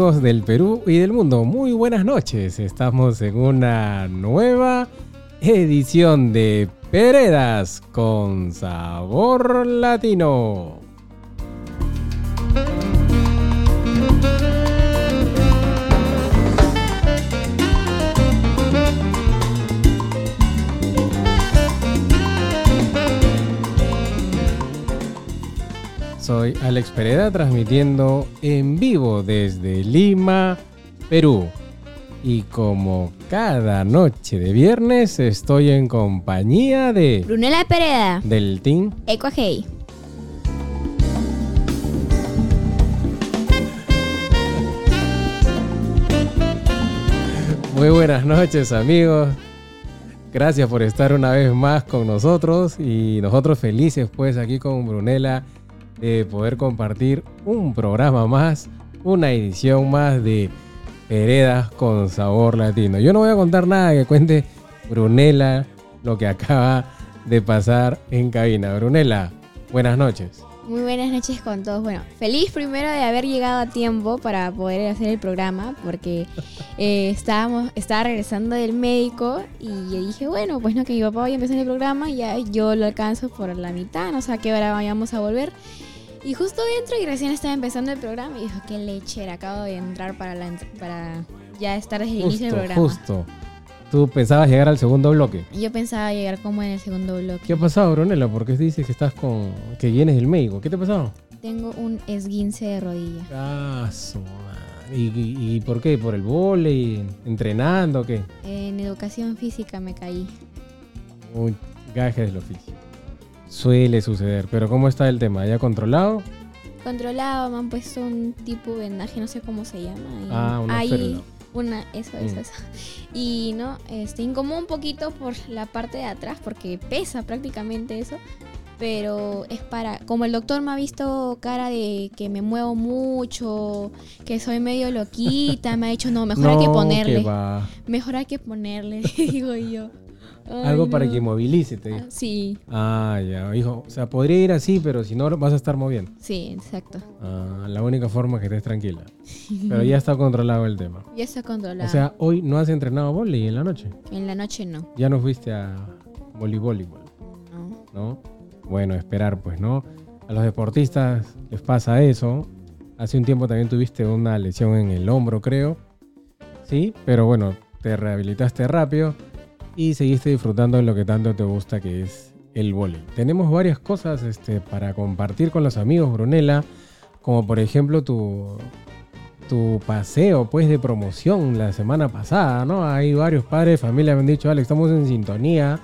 Del Perú y del mundo, muy buenas noches. Estamos en una nueva edición de Peredas con sabor latino. Soy Alex Pereda transmitiendo en vivo desde Lima, Perú. Y como cada noche de viernes estoy en compañía de Brunela Pereda, del team Eco Hey. Muy buenas noches amigos. Gracias por estar una vez más con nosotros y nosotros felices pues aquí con Brunela de poder compartir un programa más, una edición más de Heredas con Sabor Latino. Yo no voy a contar nada que cuente Brunela lo que acaba de pasar en cabina. Brunela, buenas noches. Muy buenas noches con todos. Bueno, feliz primero de haber llegado a tiempo para poder hacer el programa, porque eh, estábamos, estaba regresando del médico y dije, bueno, pues no, que mi papá vaya a empezar el programa, ya yo lo alcanzo por la mitad, no sé a qué hora vayamos a volver. Y justo entro y recién estaba empezando el programa y dijo, qué lechera, acabo de entrar para, la, para ya estar desde el inicio del programa. justo. Tú pensabas llegar al segundo bloque. Yo pensaba llegar como en el segundo bloque. ¿Qué ha pasado, Brunela? ¿Por qué dices que estás con. que vienes del médico? ¿Qué te ha pasado? Tengo un esguince de rodilla. Ah, su madre. ¿Y, y, y por qué? ¿Por el vole? ¿Entrenando? o ¿Qué? En educación física me caí. Un gaje del oficio. Suele suceder. Pero ¿cómo está el tema? ¿Ya controlado? Controlado, me han puesto un tipo de vendaje, no sé cómo se llama. y Ah, una ahí, férula. una, eso, eso, Mm. eso. Y no, este, incomoda un poquito por la parte de atrás, porque pesa prácticamente eso. Pero es para, como el doctor me ha visto cara de que me muevo mucho, que soy medio loquita, me ha dicho, no, mejor hay que ponerle. Mejor hay que ponerle, digo yo. Ay, Algo para que movilice, te dijo. Sí, Ah, ya, hijo. O sea, podría ir así, pero si no, vas a estar moviendo. sí, exacto. Ah, la única forma es que estés tranquila. Pero ya está controlado el tema. Ya está controlado. O sea, hoy no has entrenado vóley en la noche. en la noche no. Ya no fuiste a voleibol igual, no. ¿no? Bueno, esperar, pues, ¿no? A los deportistas les pasa eso. Hace un tiempo también tuviste una lesión en el hombro, creo. Sí, pero bueno, te rehabilitaste rápido y seguiste disfrutando de lo que tanto te gusta, que es el vóley. Tenemos varias cosas este, para compartir con los amigos, Brunella, como por ejemplo tu, tu paseo pues de promoción la semana pasada, ¿no? Hay varios padres de familia me han dicho, Alex, estamos en sintonía.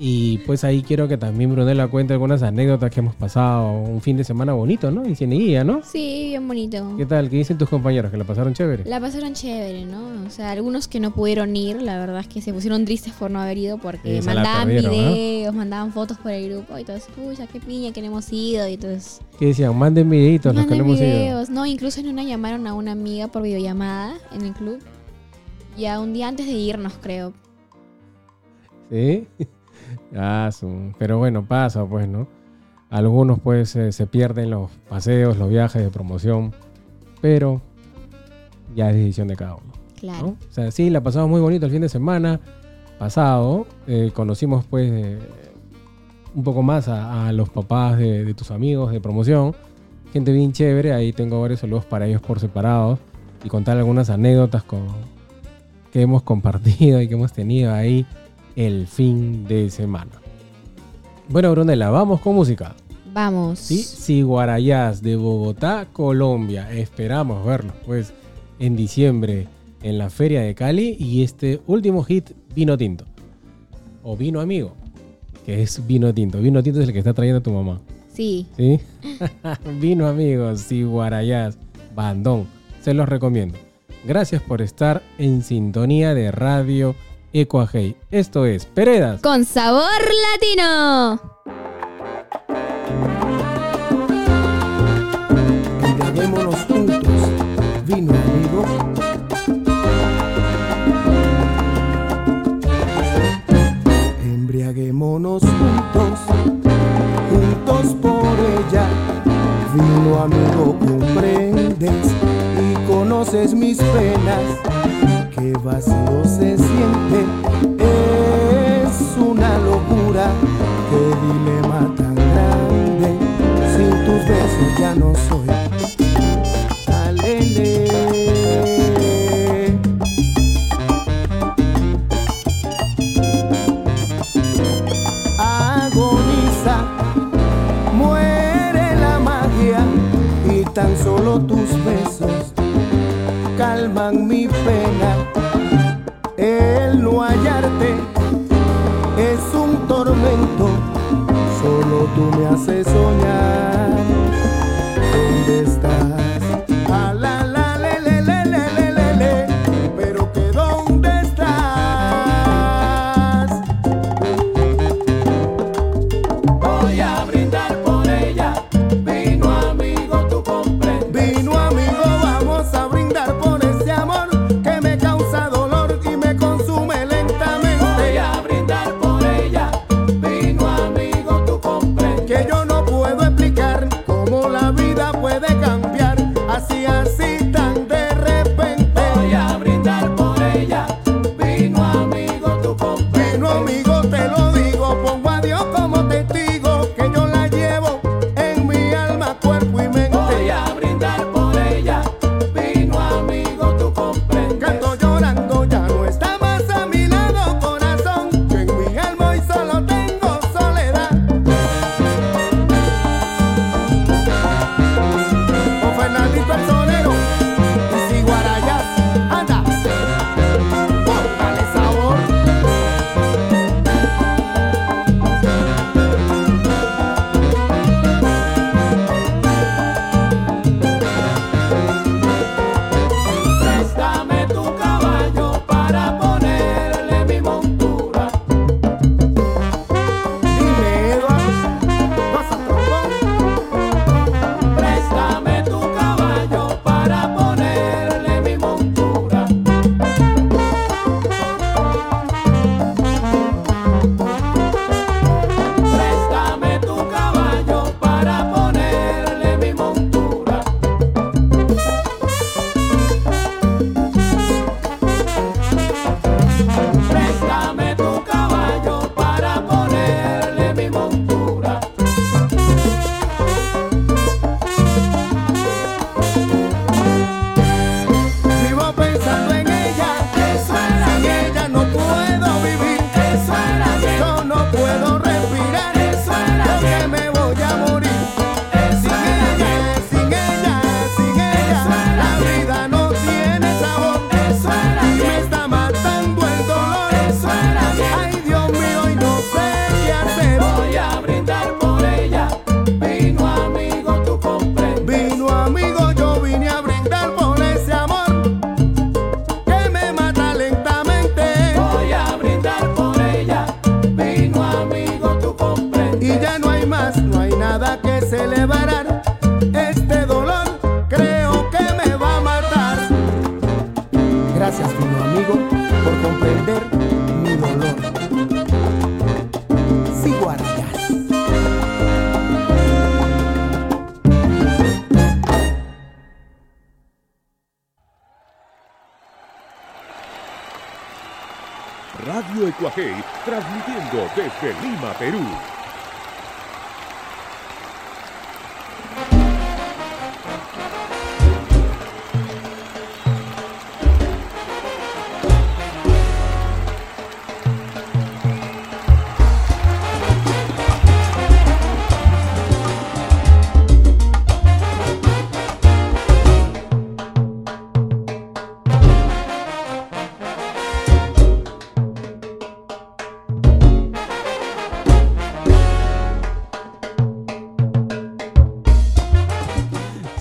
Y pues ahí quiero que también Brunella cuente algunas anécdotas que hemos pasado un fin de semana bonito, ¿no? En Cieneguilla, ¿no? Sí, bien bonito. ¿Qué tal? ¿Qué dicen tus compañeros? ¿Que la pasaron chévere? La pasaron chévere, ¿no? O sea, algunos que no pudieron ir, la verdad es que se pusieron tristes por no haber ido porque mandaban videos, mandaban fotos por el grupo y eso. Pucha, qué piña que no hemos ido y entonces... ¿Qué decían? Manden videitos los que no hemos ido. No, incluso en una llamaron a una amiga por videollamada en el club. Ya un día antes de irnos, creo. ¿Sí? Ah, su- pero bueno, pasa pues, ¿no? Algunos pues eh, se pierden los paseos, los viajes de promoción, pero ya es decisión de cada uno. Claro. ¿no? O sea, sí, la pasamos muy bonito el fin de semana pasado. eh, conocimos pues eh, un poco más a, a los papás de, de tus amigos de promoción. Gente bien chévere, ahí tengo varios saludos para ellos por separado y contar algunas anécdotas con, que hemos compartido y que hemos tenido ahí el fin de semana. Bueno, Brunella, vamos con música. Vamos. Sí, Siguarayás de Bogotá, Colombia. Esperamos verlos pues en diciembre en la Feria de Cali y este último hit Vino Tinto. O Vino Amigo, que es Vino Tinto. Vino Tinto es el que está trayendo tu mamá. Sí. ¿Sí? Vino Amigo, Siguarayás, Bandón. Se los recomiendo. Gracias por estar en sintonía de Radio Ecuajei. Esto es Peredas. Con sabor latino. Embriaguémonos juntos, vino amigo. Embriaguémonos juntos, juntos por ella. Vino amigo, comprendes y conoces mis penas. Vacío se siente,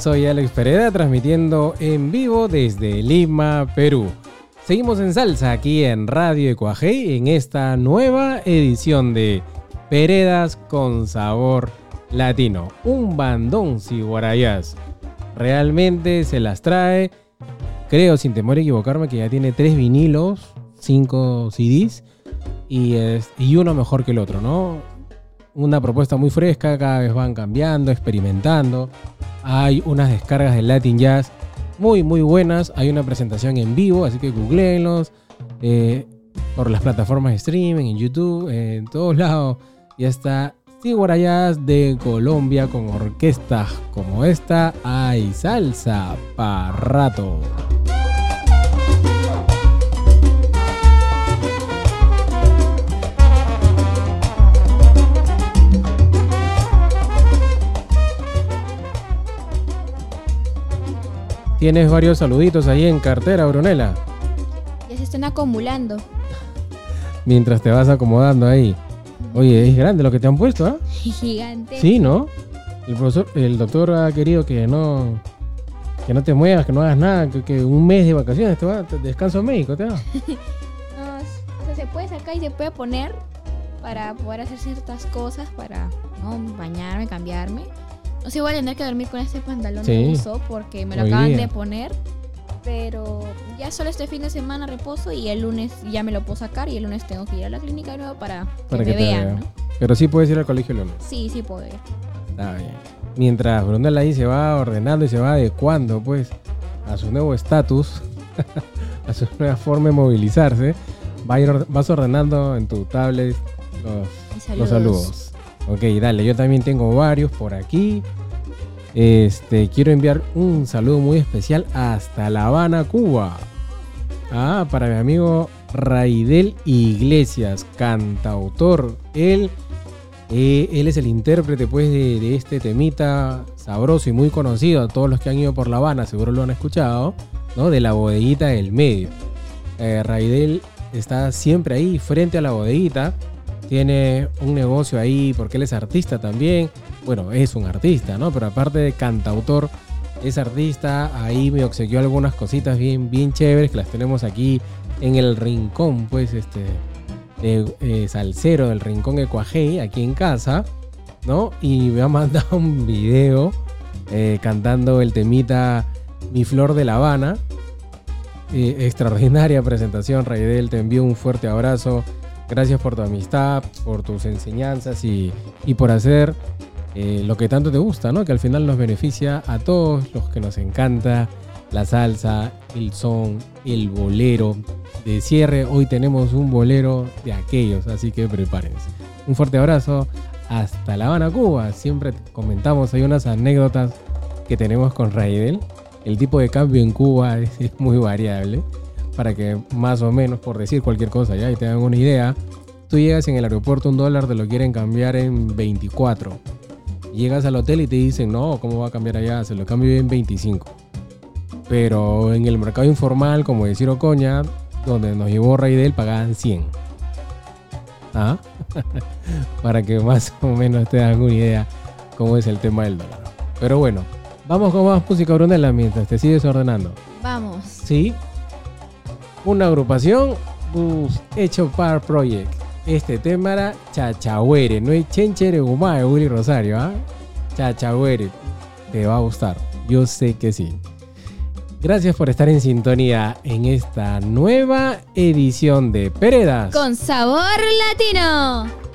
Soy Alex Pereda transmitiendo en vivo desde Lima, Perú. Seguimos en salsa aquí en Radio Ecuajei en esta nueva edición de Peredas con sabor latino. Un bandón ciguarayás. Realmente se las trae. Creo, sin temor a equivocarme, que ya tiene tres vinilos, cinco CDs y, es- y uno mejor que el otro, ¿no? Una propuesta muy fresca, cada vez van cambiando, experimentando. Hay unas descargas de Latin Jazz muy, muy buenas. Hay una presentación en vivo, así que googleenlos. eh, por las plataformas de streaming, en YouTube, en todos lados. Ya está Sigüara Jazz de Colombia con orquestas como esta. Hay salsa para rato. Tienes varios saluditos ahí en cartera, Brunela. Ya se están acumulando. Mientras te vas acomodando ahí. Oye, es grande lo que te han puesto, ¿ah? Gigante. Sí, ¿no? El profesor, el doctor ha querido que no, que no te muevas, que no hagas nada, que, que un mes de vacaciones te va, te- descanso médico te va. No, o sea, se puede sacar y se puede poner para poder hacer ciertas cosas, para ¿no? bañarme, cambiarme. No sé, voy a tener que dormir con este pantalón Sí. de uso porque me lo acaban de poner. Pero ya solo este fin de semana reposo y el lunes ya me lo puedo sacar y el lunes tengo que ir a la clínica de nuevo para que Para que vean. ¿no? Pero sí puedes ir al colegio el lunes. Sí, sí puedo ir. Está bien. Mientras Brunella ahí se va ordenando y se va adecuando, pues, a su nuevo estatus, a su nueva forma de movilizarse, va a ir or- vas ordenando en tu tablet los saludos. Ok, dale, yo también tengo varios por aquí. Este, quiero enviar un saludo muy especial hasta La Habana, Cuba. Ah, para mi amigo Raidel Iglesias, cantautor. Él, eh, él es el intérprete pues de, este temita sabroso y muy conocido. Todos los que han ido por La Habana seguro lo han escuchado, ¿no? De la bodeguita del medio. Eh, Raidel está siempre ahí frente a la bodeguita. Tiene un negocio ahí porque él es artista también. Bueno, es un artista, ¿no? Pero aparte de cantautor, es artista. Ahí me obsequió algunas cositas bien, bien chéveres que las tenemos aquí en el rincón, pues, este, de eh, salsero del rincón Ecuajei, aquí en casa, ¿no? Y me ha mandado un video eh, cantando el temita Mi Flor de La Habana. Eh, extraordinaria presentación, Raidel. Te envío un fuerte abrazo. Gracias por tu amistad, por tus enseñanzas y, y por hacer eh, lo que tanto te gusta, ¿no? Que al final nos beneficia a todos los que nos encanta la salsa, el son, el bolero. De cierre, hoy tenemos un bolero de aquellos, así que prepárense. Un fuerte abrazo. Hasta La Habana, Cuba. Siempre comentamos, hay unas anécdotas que tenemos con Raidel. El tipo de cambio en Cuba es, muy variable. Para que más o menos, por decir cualquier cosa, ya y te dan una idea, tú llegas en el aeropuerto, un dólar te lo quieren cambiar en 24. Llegas al hotel y te dicen, no, ¿cómo va a cambiar allá? Se lo cambio en 25. Pero en el mercado informal, como decir Ocoña, donde nos llevó Raidel, pagaban 100. ¿Ah? Para que más o menos te dan una idea cómo es el tema del dólar. Pero bueno, vamos con más música, Brunella, mientras te sigues ordenando. Vamos. Sí una agrupación uf, hecho par Project. Este tema era Chachahuere, no es Chenchere Gumá de Willy Rosario, ¿ah? ¿eh? Chachahuere, te va a gustar, yo sé que sí. Gracias por estar en sintonía en esta nueva edición de Peredas. Con sabor latino.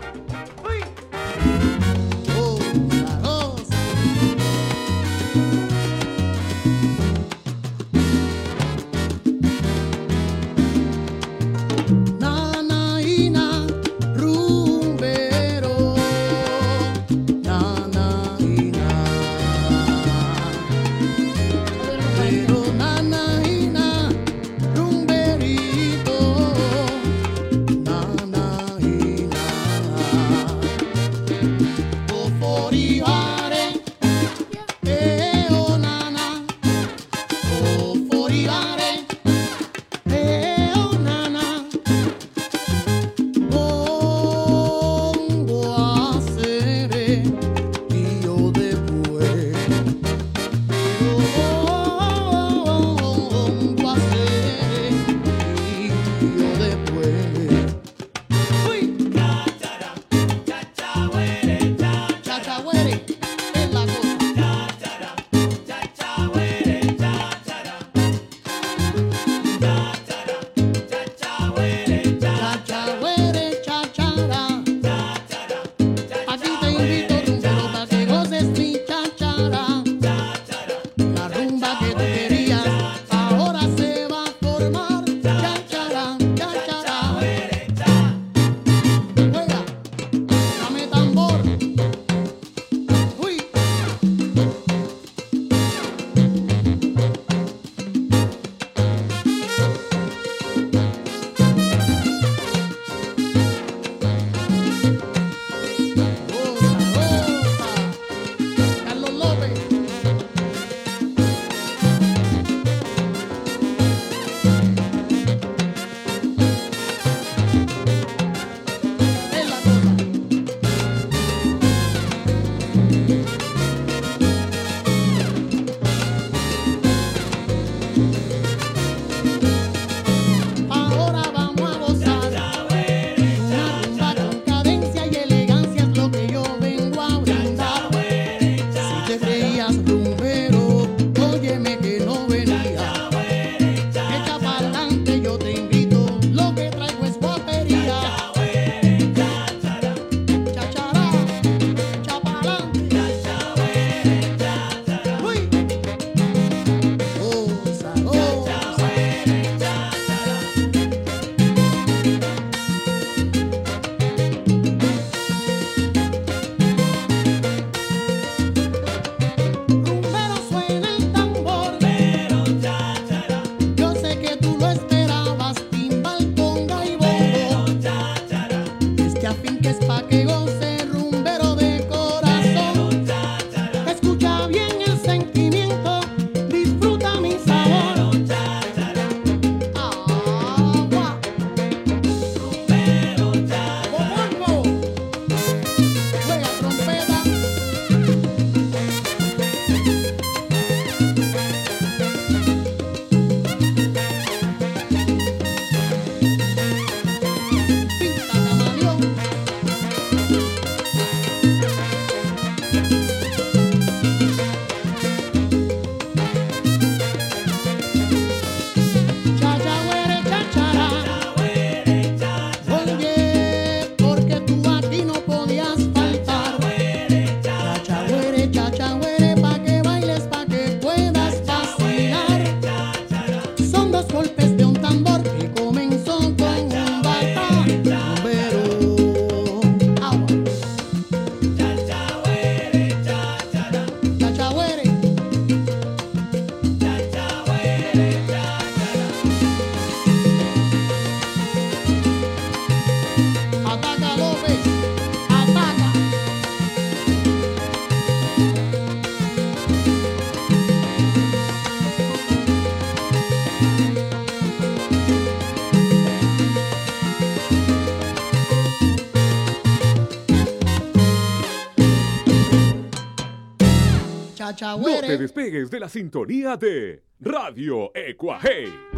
No te despegues de la sintonía de Radio Ecuahey.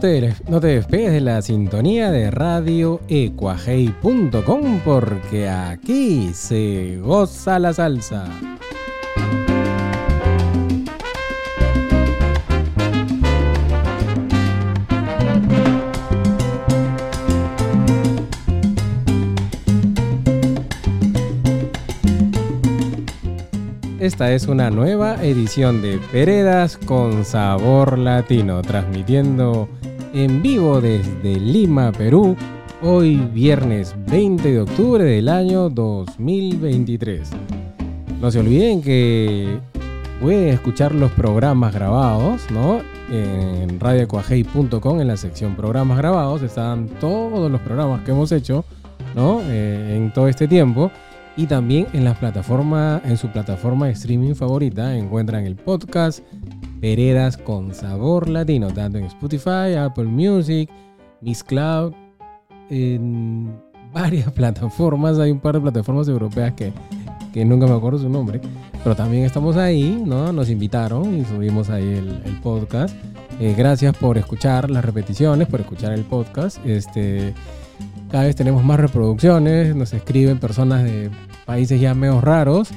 No te, no despegues de la sintonía de radioecuajei.com porque aquí se goza la salsa. Esta es una nueva edición de Peredas con sabor latino, transmitiendo en vivo desde Lima, Perú, hoy viernes 20 de octubre del año 2023. No se olviden que pueden escuchar los programas grabados, ¿no? En radiocoajei.com en la sección programas grabados están todos los programas que hemos hecho, ¿no? Eh, en todo este tiempo. Y también en la plataforma, en su plataforma de streaming favorita, encuentran el podcast Veredas con Sabor Latino, tanto en Spotify, Apple Music, Miss Cloud, en varias plataformas. Hay un par de plataformas europeas que, que nunca me acuerdo su nombre, pero también estamos ahí, ¿no? Nos invitaron y subimos ahí el, podcast. Eh, gracias por escuchar las repeticiones, por escuchar el podcast. Este, cada vez tenemos más reproducciones, nos escriben personas de países ya medio raros.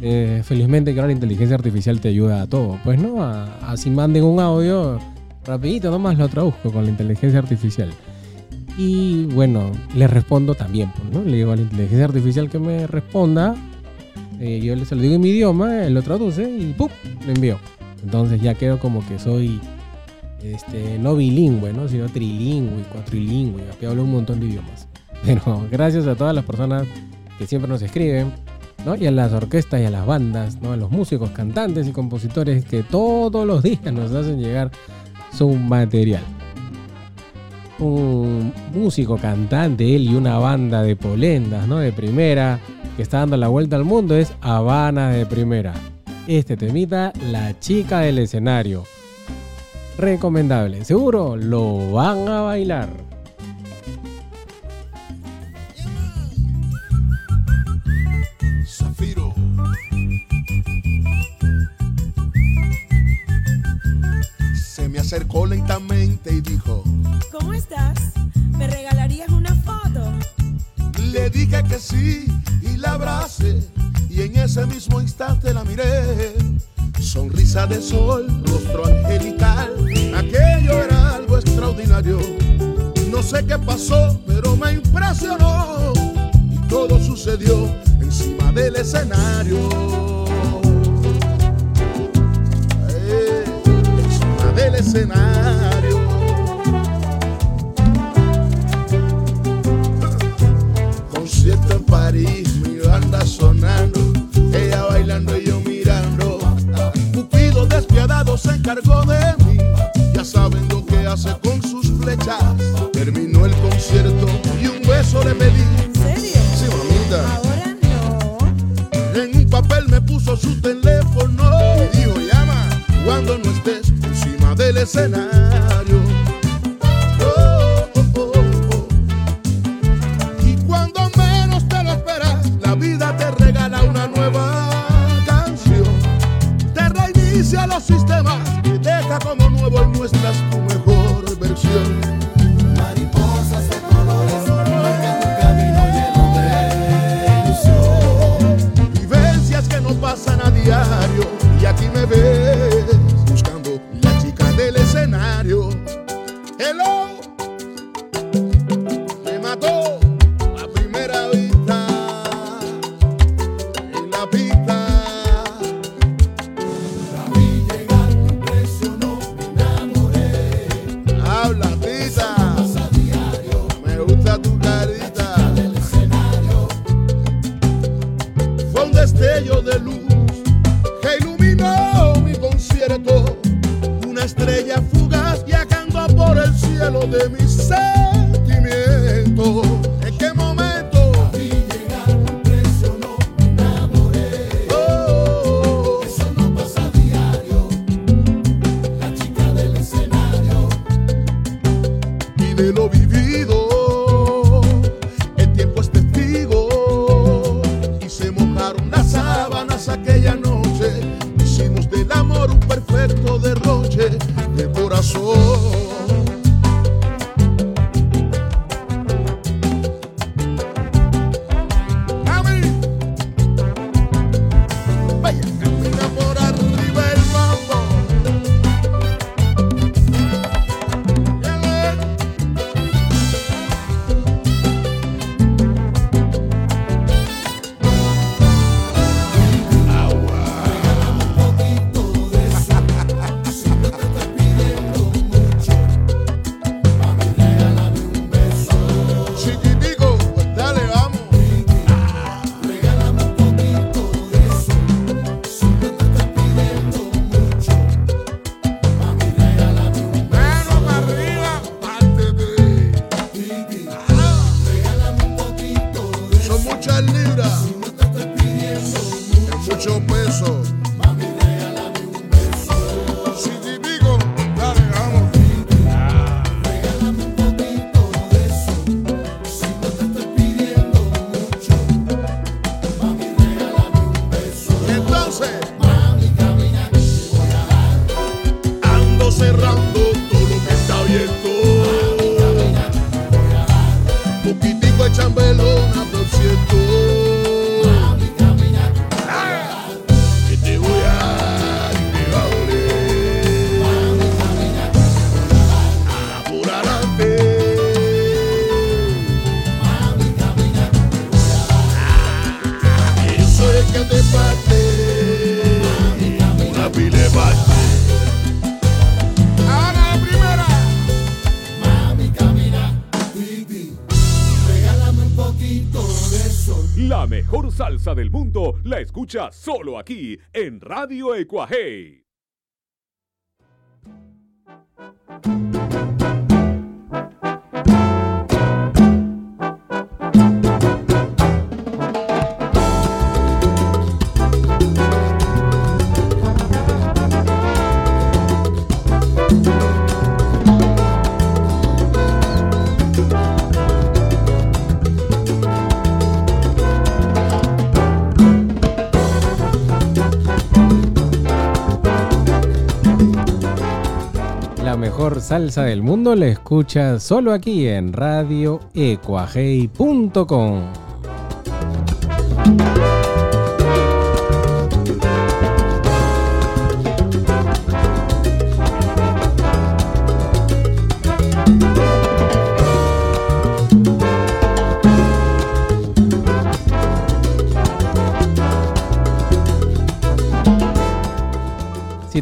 Eh, felizmente que ahora la inteligencia artificial te ayuda a todo. Pues no, así manden un audio rapidito, nomás lo traduzco con la inteligencia artificial. Y bueno, le respondo también, pues, ¿no? Le digo a la inteligencia artificial que me responda. Eh, yo se lo digo en mi idioma, él lo traduce y ¡pum! lo envío. Entonces ya quedo como que soy este, no bilingüe, ¿no? sino trilingüe, cuatrilingüe. Aquí hablo un montón de idiomas. Pero gracias a todas las personas que siempre nos escriben, ¿no? Y a las orquestas y a las bandas, ¿no? A los músicos, cantantes y compositores que todos los días nos hacen llegar su material. Un músico, cantante, él y una banda de polendas, ¿no? De primera, que está dando la vuelta al mundo, es Habana de primera. Este temita, La chica del escenario. Recomendable, seguro lo van a bailar. Acercó lentamente y dijo, ¿Cómo estás? ¿Me regalarías una foto? le dije que sí y la abracé y en ese mismo instante la miré. Sonrisa de sol, rostro angelical, aquello era algo extraordinario. No sé qué pasó, pero me impresionó y todo sucedió encima del escenario. Escenario. concierto en París, mi banda sonando, ella bailando y yo mirando. Cupido despiadado se encargó de mí, ya saben lo que hace con sus flechas. Terminó el concierto y un beso le pedí. ¿En serio? Sí, mamita. Ahora no. En un papel me puso su teléfono y dijo llama cuando no encima del escenario. Oh, oh, oh, oh. Y cuando menos te lo esperas, la vida te regala una nueva canción. Te reinicia los sistemas y deja como nuevo y muestras tu mejor versión. Escucha solo aquí en Radio Ecuaje. Salsa del mundo la escuchas solo aquí en radioecuajei.com.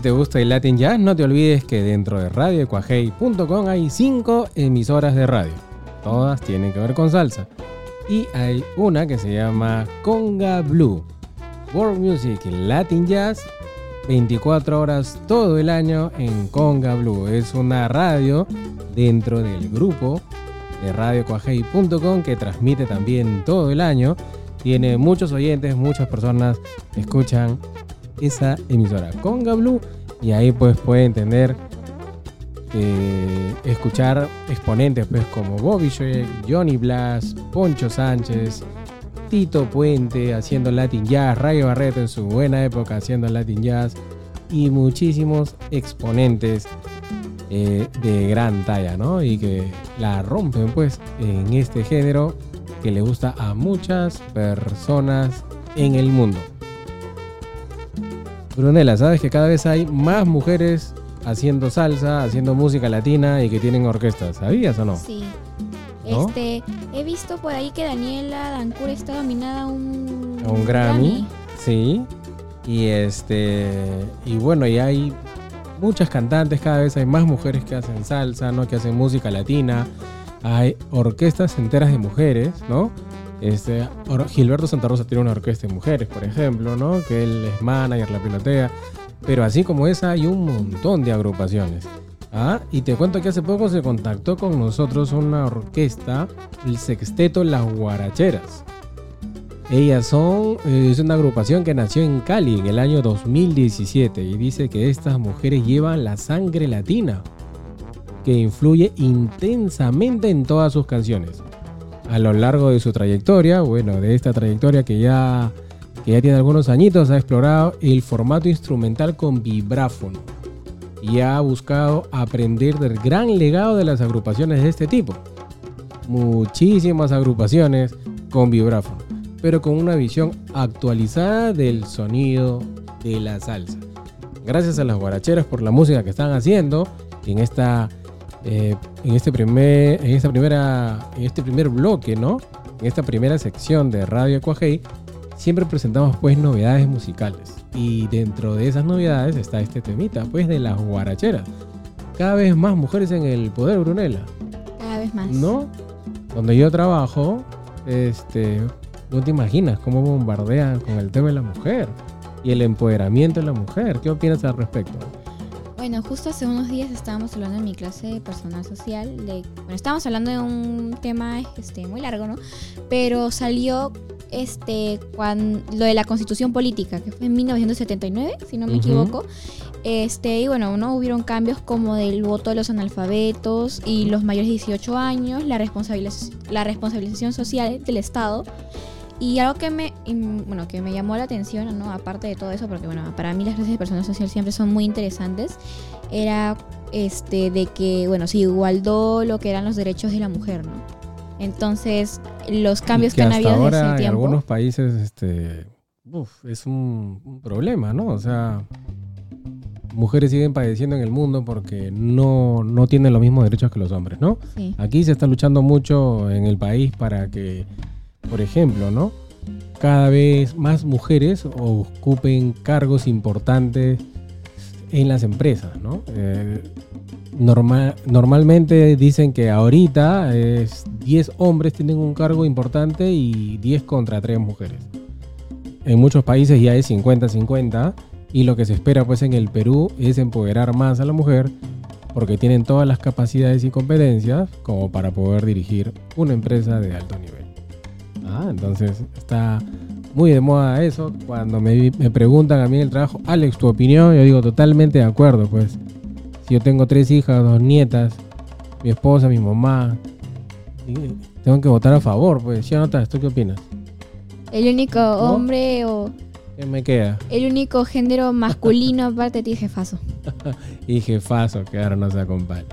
te gusta el Latin Jazz, no te olvides que dentro de radioecuajei.com hay cinco emisoras de radio. Todas tienen que ver con salsa. Y hay una que se llama Conga Blue. World Music Latin Jazz 24 horas todo el año en Conga Blue. Es una radio dentro del grupo de radioecuajei.com que transmite también todo el año. Tiene muchos oyentes, muchas personas escuchan esa emisora Conga Blue y ahí pues pueden tener eh, escuchar exponentes pues como Bobby Shrek, Johnny Blas, Poncho Sánchez, Tito Puente haciendo Latin Jazz, Rayo Barreto en su buena época haciendo Latin Jazz y muchísimos exponentes eh, de gran talla, ¿no? Y que la rompen pues en este género que le gusta a muchas personas en el mundo. Brunella, sabes que cada vez hay más mujeres haciendo salsa, haciendo música latina y que tienen orquestas. ¿Sabías o no? Sí. ¿No? Este, he visto por ahí que Daniela Dancur está nominada a un, A un Grammy. Sí. Y este. Y bueno, y hay muchas cantantes, cada vez hay más mujeres que hacen salsa, ¿no? Que hacen música latina. Hay orquestas enteras de mujeres, ¿no? Este, Gilberto Santa Rosa tiene una orquesta de mujeres, por ejemplo, ¿no? Que él es manager, la pilotea. Pero así como esa, hay un montón de agrupaciones. Ah, y te cuento que hace poco se contactó con nosotros una orquesta, el Sexteto Las Guaracheras. Ellas son, eh, es una agrupación que nació en Cali en el año 2017 y dice que estas mujeres llevan la sangre latina que influye intensamente en todas sus canciones. A lo largo de su trayectoria, bueno, de esta trayectoria que ya, que ya tiene algunos añitos, ha explorado el formato instrumental con vibráfono y ha buscado aprender del gran legado de las agrupaciones de este tipo. Muchísimas agrupaciones con vibráfono, pero con una visión actualizada del sonido de la salsa. Gracias a las guaracheras por la música que están haciendo en esta eh, en este primer en esta primera en este primer bloque, ¿no? En esta primera sección de Radio Ecuajei siempre presentamos pues novedades musicales y dentro de esas novedades está este temita pues de las guaracheras. Cada vez más mujeres en el poder, Brunella. Cada vez más. ¿No? Donde yo trabajo, este, no te imaginas cómo bombardean con el tema de la mujer y el empoderamiento de la mujer. ¿Qué opinas al respecto? Bueno, justo hace unos días estábamos hablando en mi clase de personal social de, bueno, estábamos hablando de un tema este muy largo, ¿no? Pero salió este cuando, lo de la constitución política, que fue en 1979, si no me equivoco. Este, y bueno, no hubieron cambios como del voto de los analfabetos y los mayores de 18 años, la, responsabiliz- la responsabilización social del Estado. Y algo que me, bueno, que me llamó la atención, ¿no? aparte de todo eso, porque bueno, para mí las clases de personas sociales siempre son muy interesantes, era este de que, bueno, se igualdó lo que eran los derechos de la mujer, ¿no? Entonces, los cambios que, han hasta habido desde ahora ese en tiempo. algunos países este uf, es un, un problema, ¿no? O sea, mujeres siguen padeciendo en el mundo porque no, no tienen los mismos derechos que los hombres, ¿no? Sí. Aquí se está luchando mucho en el país para que, por ejemplo, ¿no? Cada vez más mujeres ocupen cargos importantes en las empresas. Eh, normal, normalmente dicen que ahorita es 10 hombres tienen un cargo importante y 10 contra 3 mujeres. En muchos países ya es 50-50 y lo que se espera pues en el Perú es empoderar más a la mujer porque tienen todas las capacidades y competencias como para poder dirigir una empresa de alto nivel. Ah, entonces está muy de moda eso. Cuando me, me preguntan a mí en el trabajo, Alex, tu opinión, yo digo totalmente de acuerdo, pues. Si yo tengo tres hijas, dos nietas, mi esposa, mi mamá, tengo que votar a favor, pues. ¿Sí o no, Taz? ¿Tú qué opinas? El único hombre o ¿Qué me queda? el único género masculino aparte de ti, jefazo. Y jefazo que ahora nos acompaña.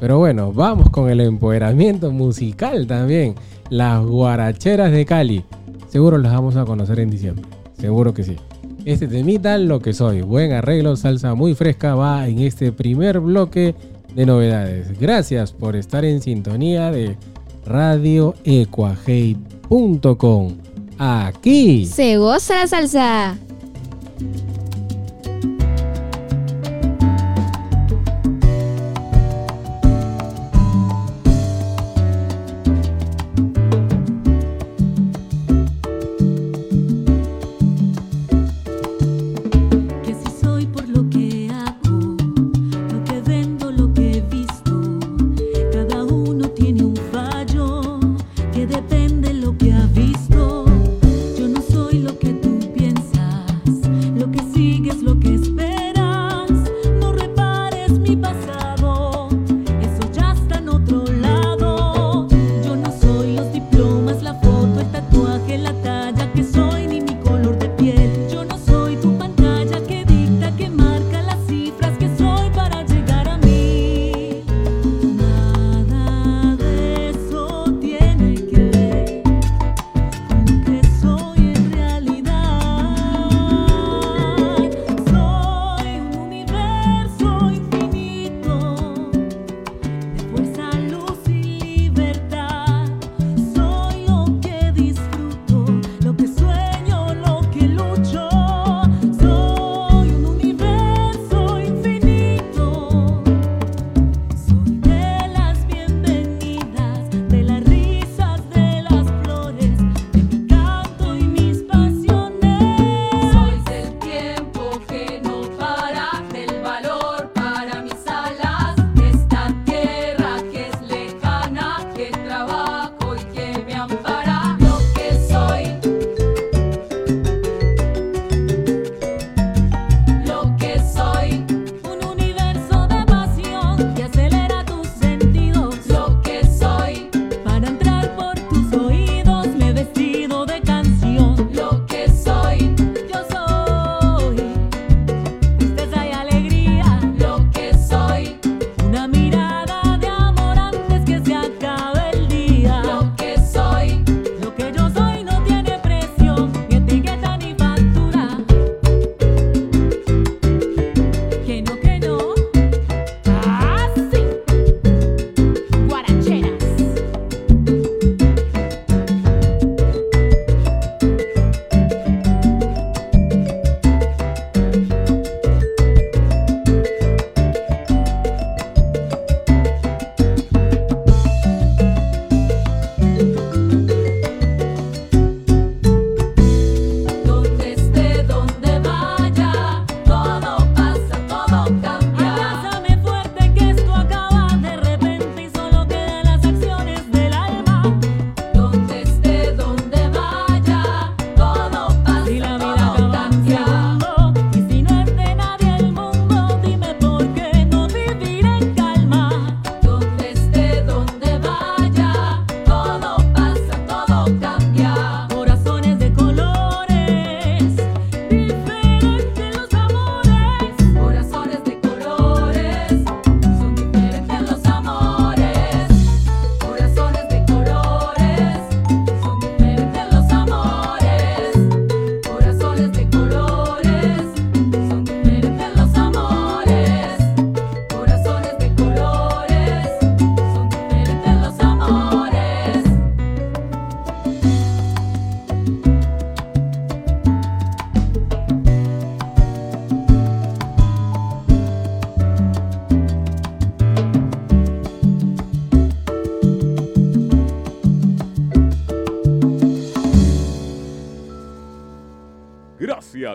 Pero bueno, vamos con el empoderamiento musical también. Las guaracheras de Cali. Seguro las vamos a conocer en diciembre. Seguro que sí. Este temita, lo que soy. Buen arreglo, salsa muy fresca, va en este primer bloque de novedades. Gracias por estar en sintonía de radioecuajei.com. Aquí. Se goza la salsa.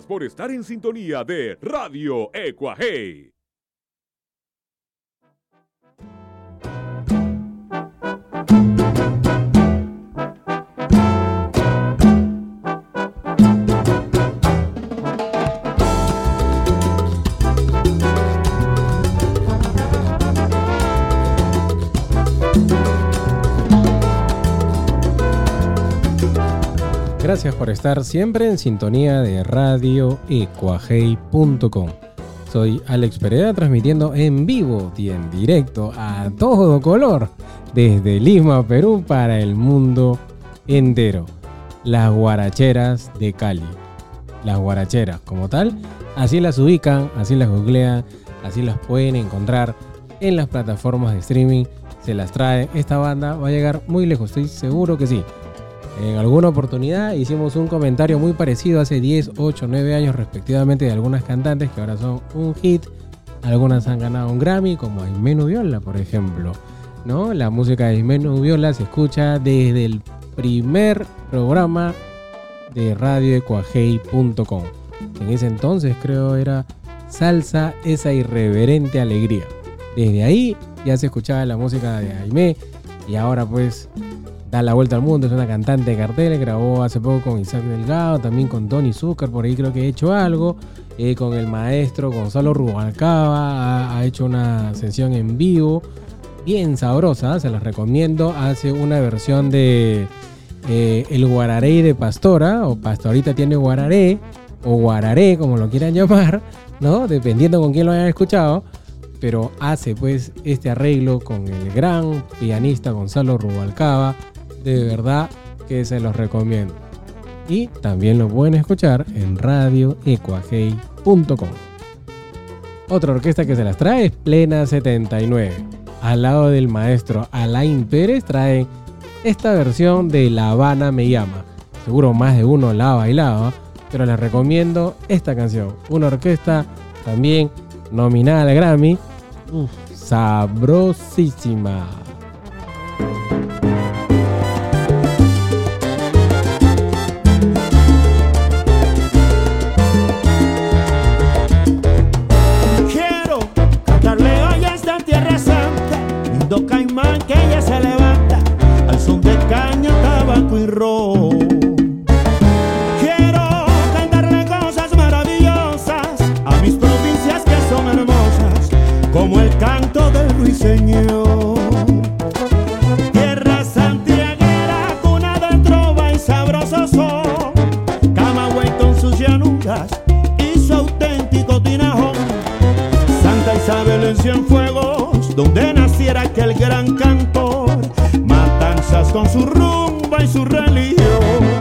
Por estar en sintonía de Radio Ecuaje. Gracias por estar siempre en sintonía de radioecuajei.com. Soy Alex Pereira transmitiendo en vivo y en directo a todo color desde Lima, Perú para el mundo entero. Las guaracheras de Cali. Las guaracheras como tal, así las ubican, así las googlean, así las pueden encontrar en las plataformas de streaming. Se las trae. Esta banda va a llegar muy lejos, estoy seguro que sí. En alguna oportunidad hicimos un comentario muy parecido hace 10, 8, 9 años respectivamente de algunas cantantes que ahora son un hit. Algunas han ganado un Grammy, como Aimee Nubiola, por ejemplo. ¿no? La música de Aimee Nubiola se escucha desde el primer programa de radioecuajei.com. En ese entonces creo era Salsa, esa irreverente alegría. Desde ahí ya se escuchaba la música de Aimee y ahora pues da la vuelta al mundo, es una cantante de carteles, grabó hace poco con Isaac Delgado, también con Tony Zucker, por ahí creo que ha hecho algo, eh, con el maestro Gonzalo Rubalcaba, ha, ha hecho una sesión en vivo, bien sabrosa, se las recomiendo, hace una versión de eh, El Guararé de Pastora, o Pastorita tiene Guararé, o Guararé, como lo quieran llamar, ¿no? Dependiendo con quién lo hayan escuchado pero hace pues este arreglo con el gran pianista Gonzalo Rubalcaba. De verdad que se los recomiendo. Y también lo pueden escuchar en radioecuajei.com. Otra orquesta que se las trae es Plena 79. Al lado del maestro Alain Pérez trae esta versión de La Habana me llama. Seguro más de uno la ha bailado, pero les recomiendo esta canción. Una orquesta también nominada al Grammy. Sabrosísima. Ruiseñor. Tierra santiaguera, cuna de trova y sabroso son, Camagüey con sus llanuras y su auténtico tinajón. Santa Isabel en Cienfuegos, donde naciera aquel gran cantor, matanzas con su rumba y su religión.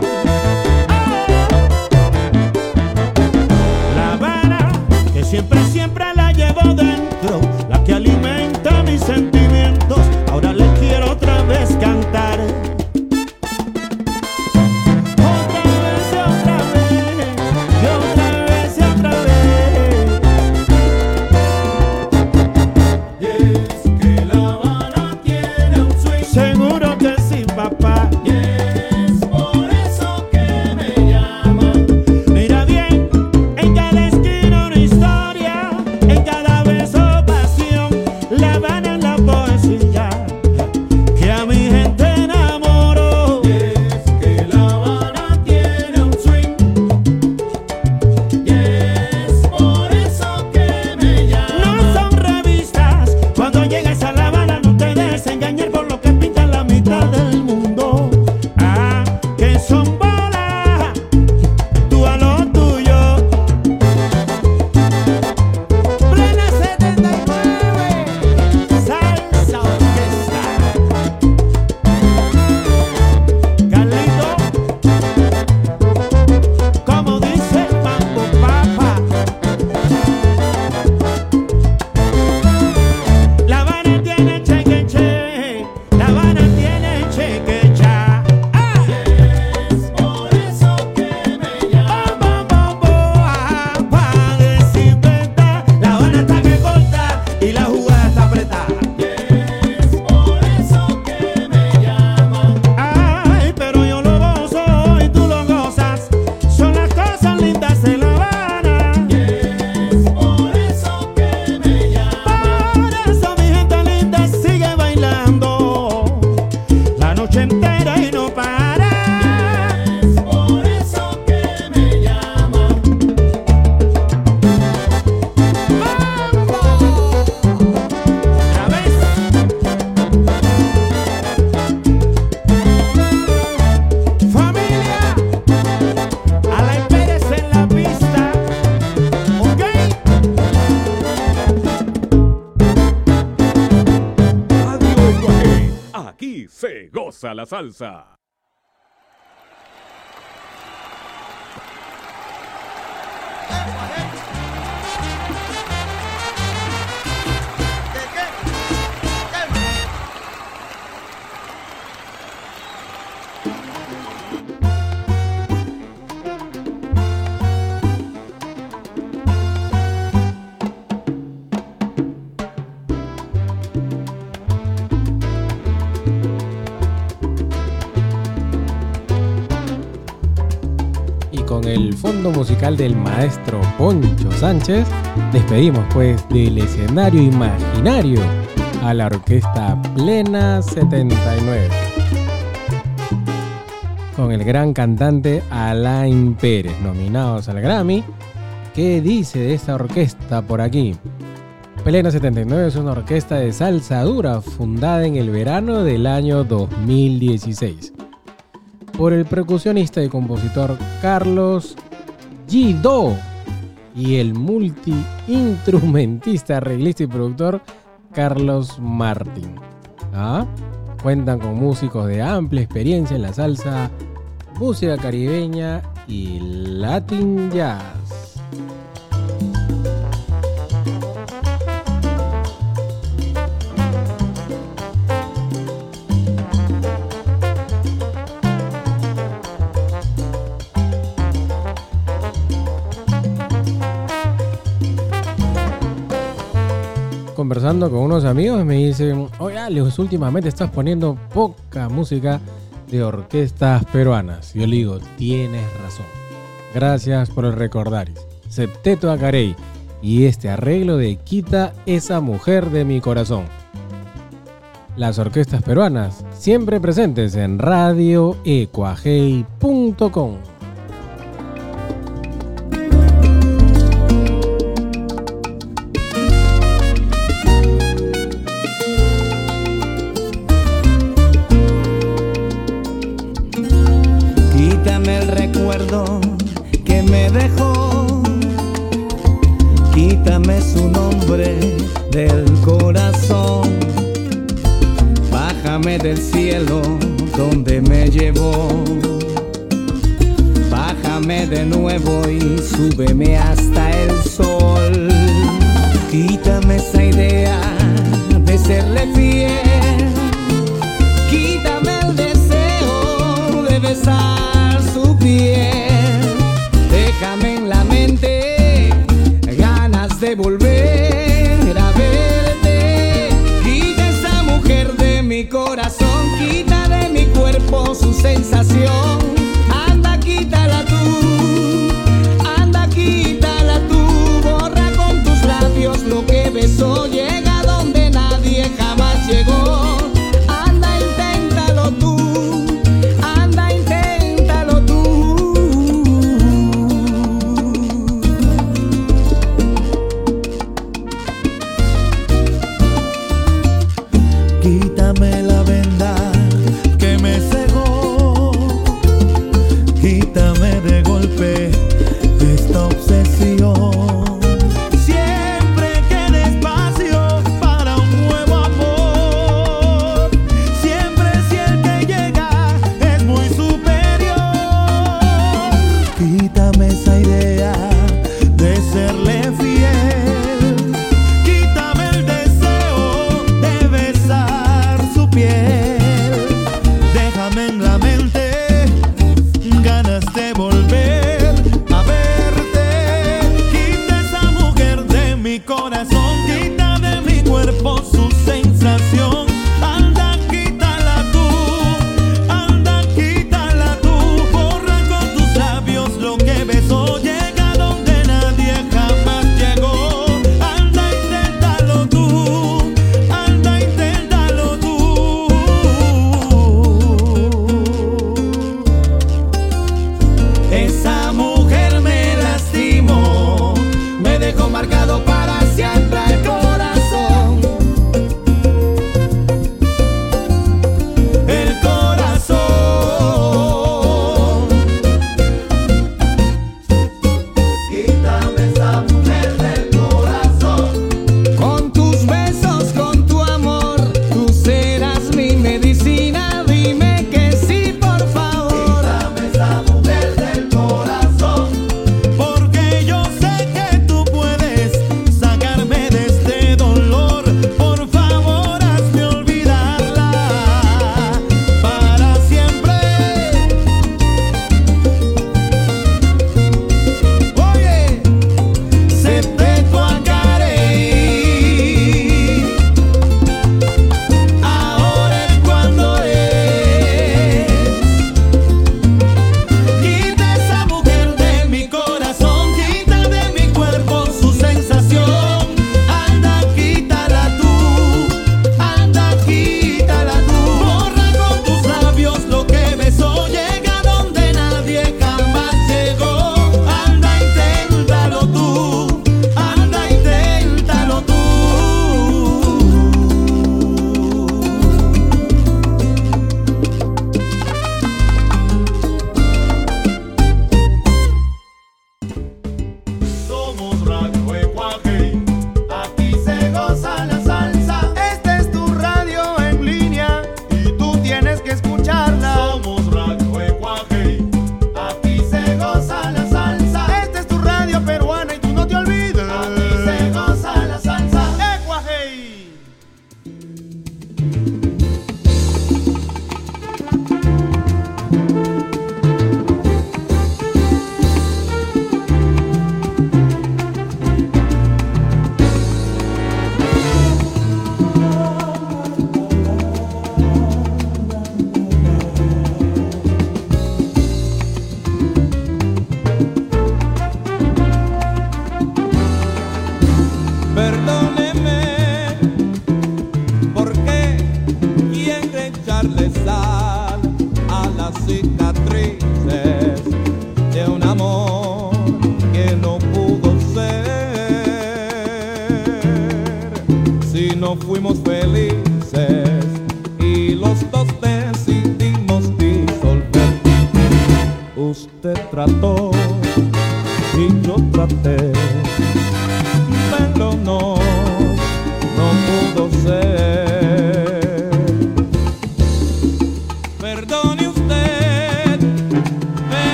La Salsa. Musical del maestro Poncho Sánchez, despedimos pues del escenario imaginario a la orquesta Plena 79. Con el gran cantante Alain Pérez, nominados al Grammy. ¿Qué dice de esta orquesta por aquí? Plena 79 es una orquesta de salsa dura fundada en el verano del año 2016 por el percusionista y compositor Carlos Y el multi-instrumentista, arreglista y productor Carlos Martín. ¿Ah? Cuentan con músicos de amplia experiencia en la salsa, música caribeña y Latin Jazz. Con unos amigos me dicen, oye Alex, últimamente estás poniendo poca música de orquestas peruanas. Yo le digo, tienes razón. Gracias por el recordar. Septeto Acarey y este arreglo de Quita esa mujer de mi corazón. Las orquestas peruanas siempre presentes en radioecuajei.com.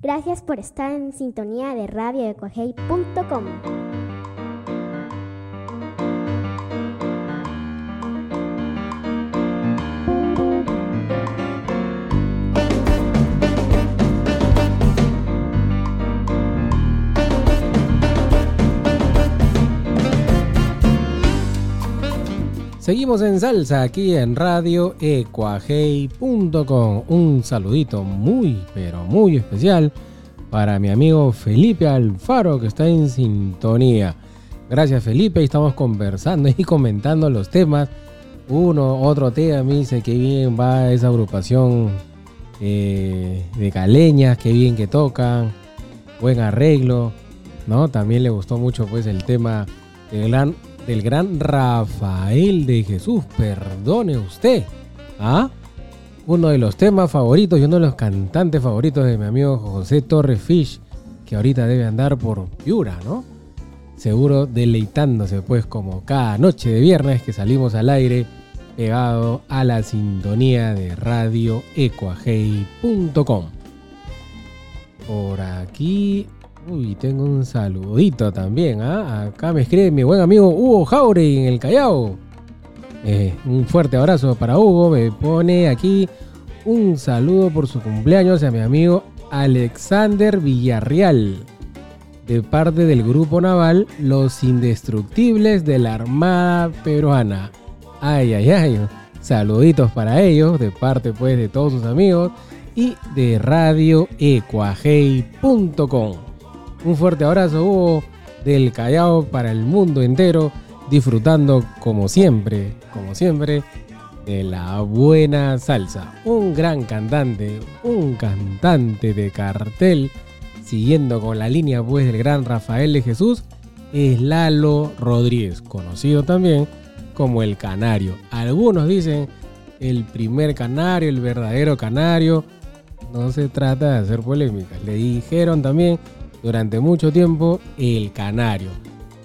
Gracias por estar en sintonía de radioecohate.com. Seguimos en salsa aquí en radio ecuajei.com. Un saludito muy, pero muy especial para mi amigo Felipe Alfaro que está en sintonía. Gracias Felipe, estamos conversando y comentando los temas. Uno, otro tema, me dice que bien va esa agrupación eh, de caleñas, que bien que tocan, buen arreglo, ¿no? También le gustó mucho pues el tema del gran, del gran Rafael de Jesús, perdone usted, ¿ah? Uno de los temas favoritos y uno de los cantantes favoritos de mi amigo José Torres Fish, que ahorita debe andar por Piura, ¿no? Seguro deleitándose pues como cada noche de viernes que salimos al aire pegado a la sintonía de radio ecuajei.com. Por aquí, uy, tengo un saludito también. ¿ah? Acá me escribe mi buen amigo Hugo Jauregui en el Callao. Eh, un fuerte abrazo para Hugo. Me pone aquí un saludo por su cumpleaños a mi amigo Alexander Villarreal. De parte del grupo naval Los Indestructibles de la Armada Peruana. Ay, ay, ay. Saluditos para ellos, de parte pues de todos sus amigos y de radioecuajei.com. Un fuerte abrazo, Hugo, del Callao para el mundo entero, disfrutando como siempre, como siempre, de la buena salsa. Un gran cantante, un cantante de cartel, siguiendo con la línea pues del gran Rafael de Jesús, es Lalo Rodríguez, conocido también como el Canario. Algunos dicen el primer canario, el verdadero canario. No se trata de hacer polémicas. Le dijeron también durante mucho tiempo el canario.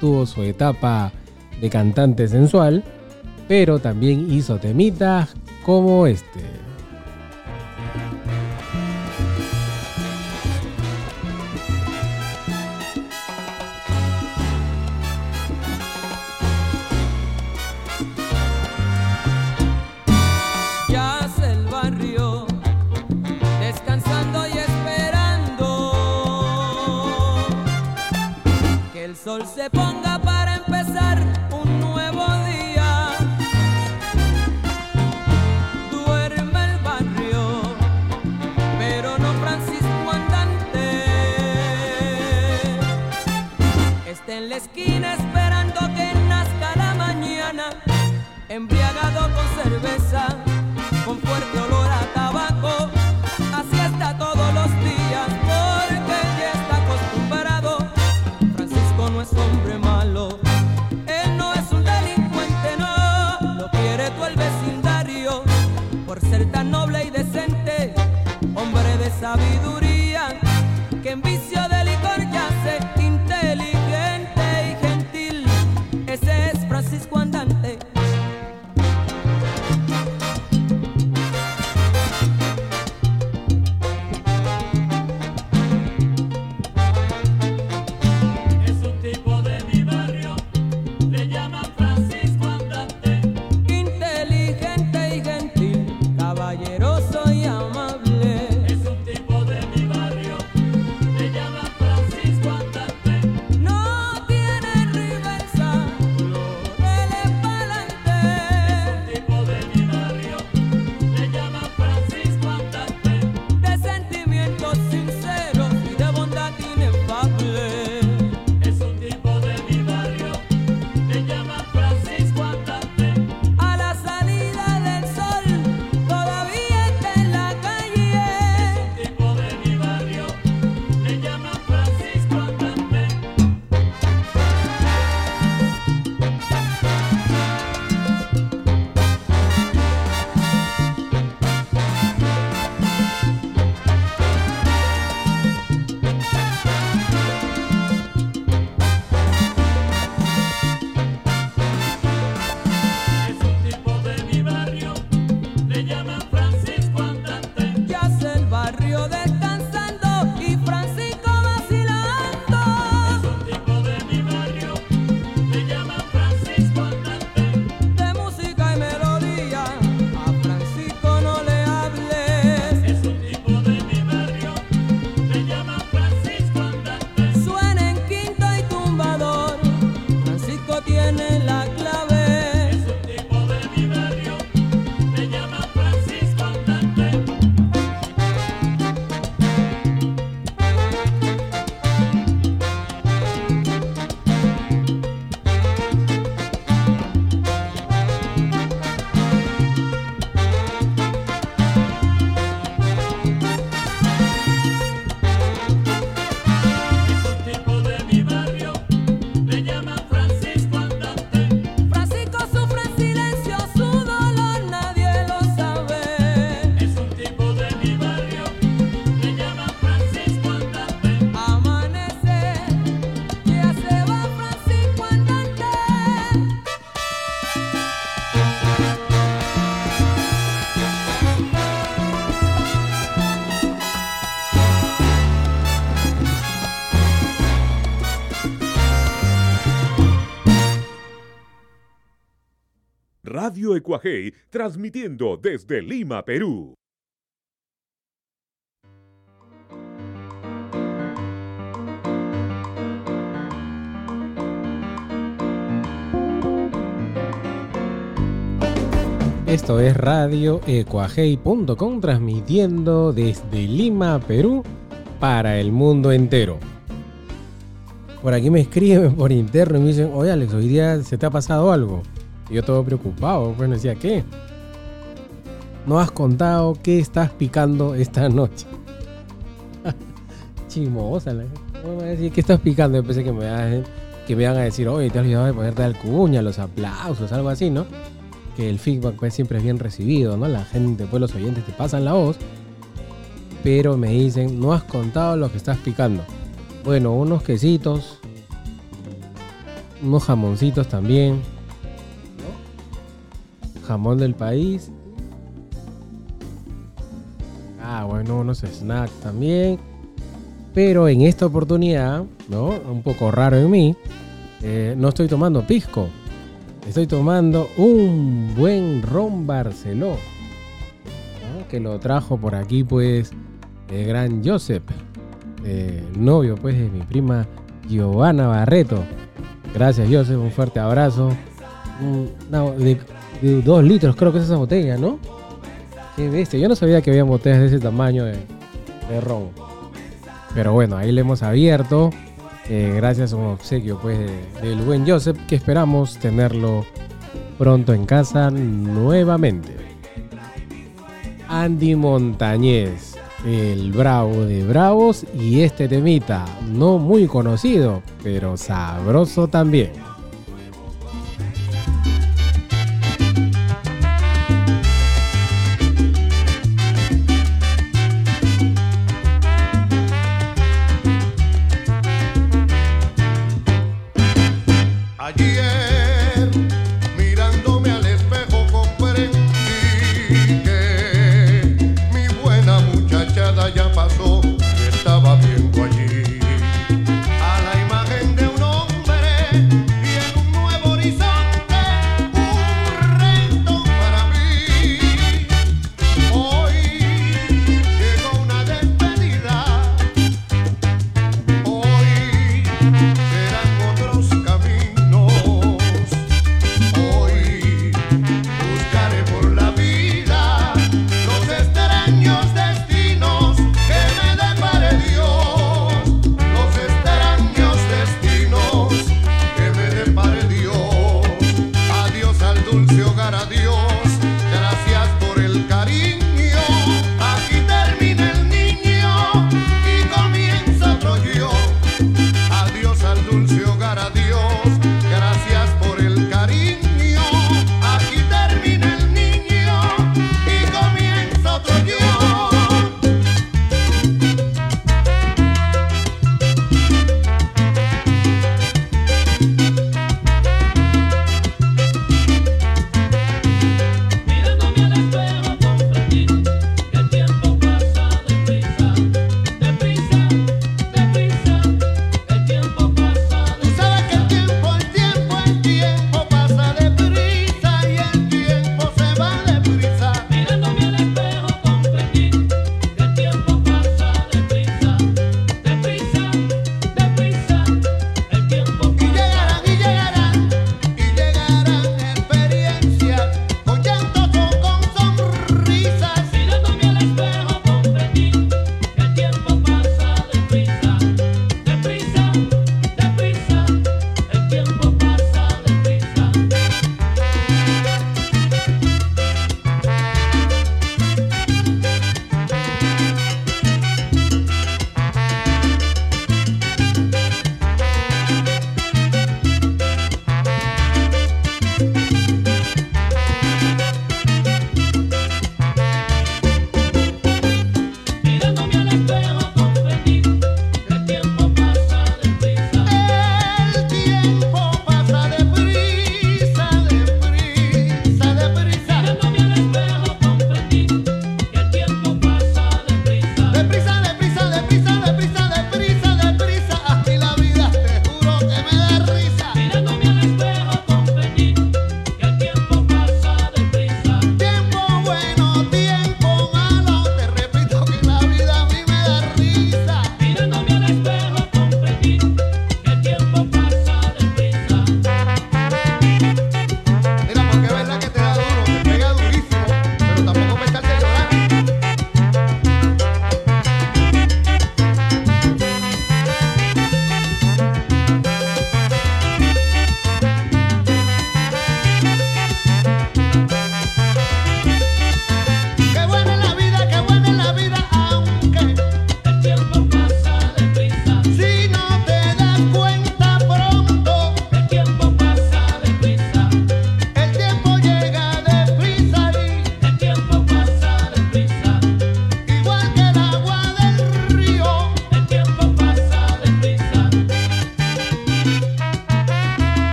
Tuvo su etapa de cantante sensual, pero también hizo temitas como este. Radio Ecuajei, transmitiendo desde Lima, Perú. Esto es Radio Ecuajei.com transmitiendo desde Lima, Perú, para el mundo entero. Por aquí me escriben por interno y me dicen, oye Alex, hoy día se te ha pasado algo. Yo todo preocupado, bueno, decía, ¿qué? No has contado qué estás picando esta noche. Chimosa, la ¿Cómo me qué estás picando? Yo pensé que me, van, que me van a decir, oye, te has olvidado de ponerte al cuña, los aplausos, algo así, ¿no? Que el feedback pues, siempre es bien recibido, ¿no? La gente, pues los oyentes te pasan la voz. Pero me dicen, no has contado lo que estás picando. Bueno, unos quesitos, unos jamoncitos también. Jamón del país. Ah, bueno, unos snacks también. Pero en esta oportunidad, ¿no? Un poco raro en mí, eh, no estoy tomando pisco. Estoy tomando un buen ron Barceló. Que lo trajo por aquí, pues, el gran Joseph novio pues de mi prima Giovanna Barreto. Gracias Joseph, un fuerte abrazo. Dos litros creo que es esa botella, ¿no? Qué bestia, yo no sabía que había botellas de ese tamaño de, de ron. Pero bueno, ahí le hemos abierto. eh, gracias a un obsequio pues de- del buen Joseph que esperamos tenerlo pronto en casa nuevamente. Andy Montañez, el bravo de bravos y este temita, no muy conocido, pero sabroso también.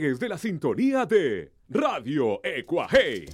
De la sintonía de Radio Ecuaje.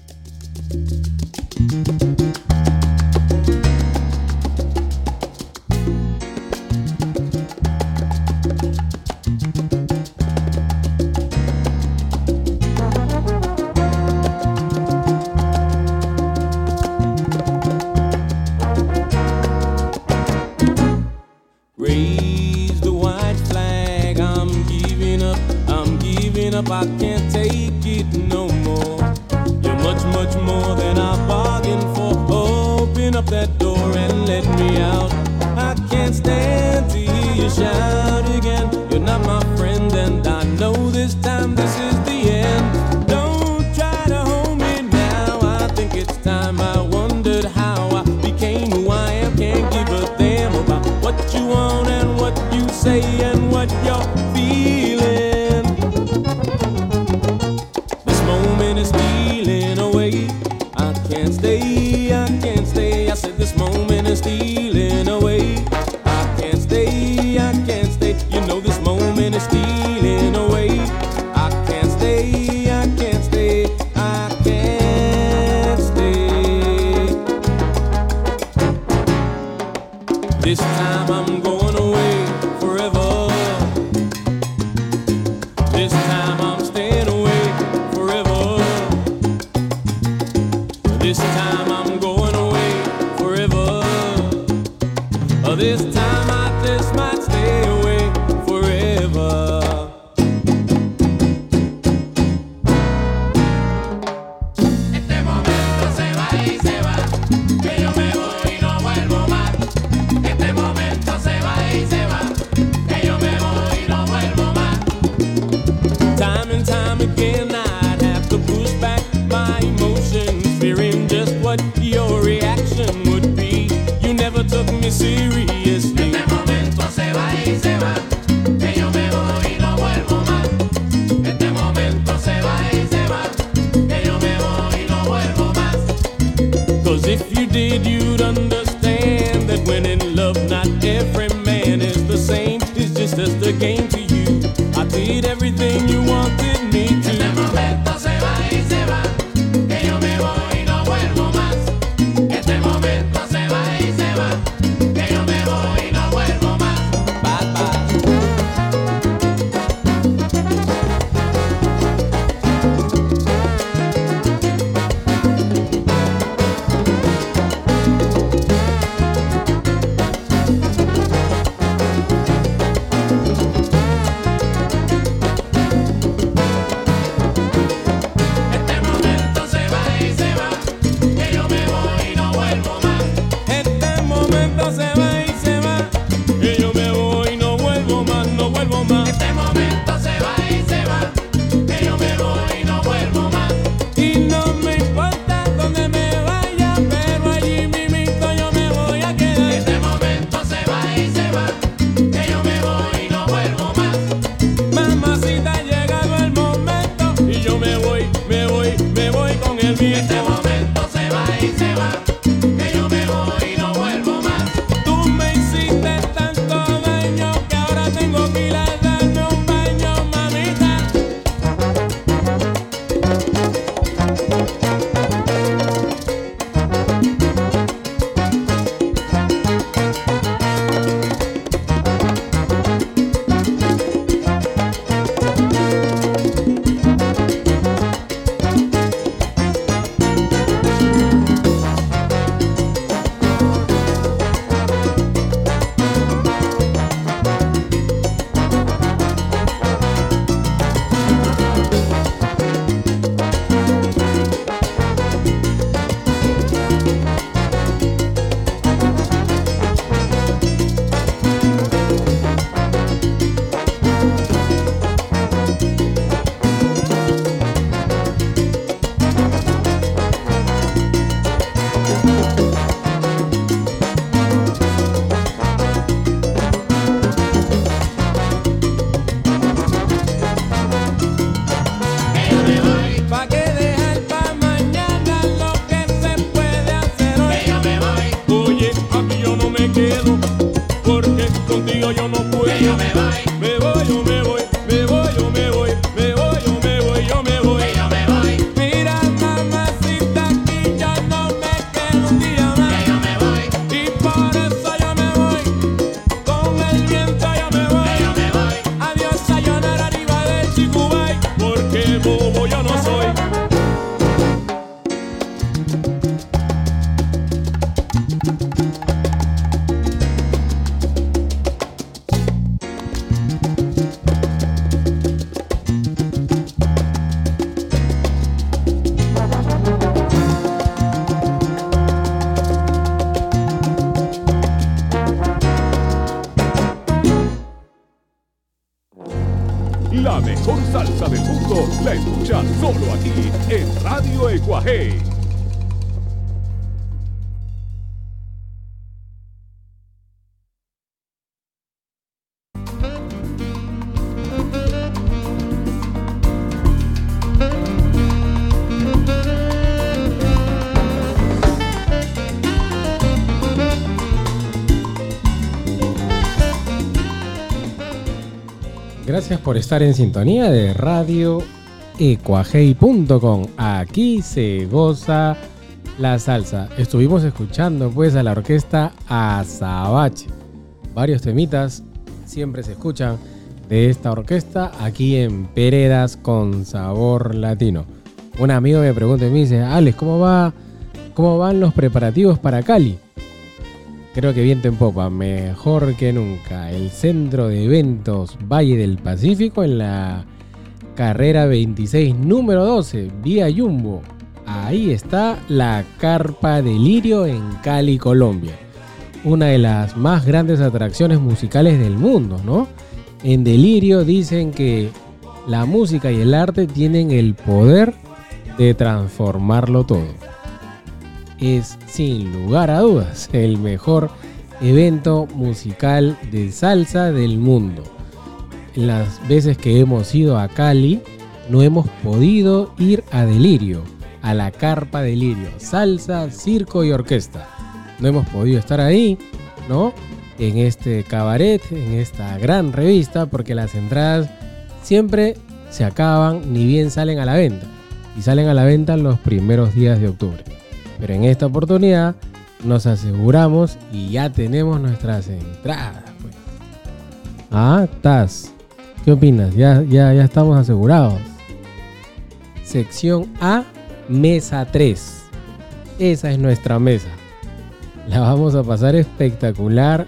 voy, yo me voy, me voy, yo me voy. Estar en sintonía de Radio Ecuajei.com. Aquí se goza la salsa. Estuvimos escuchando pues a la orquesta Azabache. Varios temitas siempre se escuchan de esta orquesta aquí en Peredas con sabor latino. Un amigo me pregunta y me dice, Alex, ¿cómo va? ¿Cómo van los preparativos para Cali? Creo que viento en popa, mejor que nunca. El centro de eventos Valle del Pacífico en la carrera 26, número 12, vía Jumbo. Ahí está la Carpa Delirio en Cali, Colombia. Una de las más grandes atracciones musicales del mundo, ¿no? En Delirio dicen que la música y el arte tienen el poder de transformarlo todo es sin lugar a dudas el mejor evento musical de salsa del mundo. Las veces que hemos ido a Cali no hemos podido ir a Delirio, a la carpa Delirio, salsa, circo y orquesta. No hemos podido estar ahí, ¿no? En este cabaret, en esta gran revista, porque las entradas siempre se acaban ni bien salen a la venta. Y salen a la venta los primeros días de octubre. Pero en esta oportunidad nos aseguramos y ya tenemos nuestras entradas. pues. Ah, estás. ¿Qué opinas? Ya, ya, ya estamos asegurados. Sección A, mesa 3. Esa es nuestra mesa. La vamos a pasar espectacular.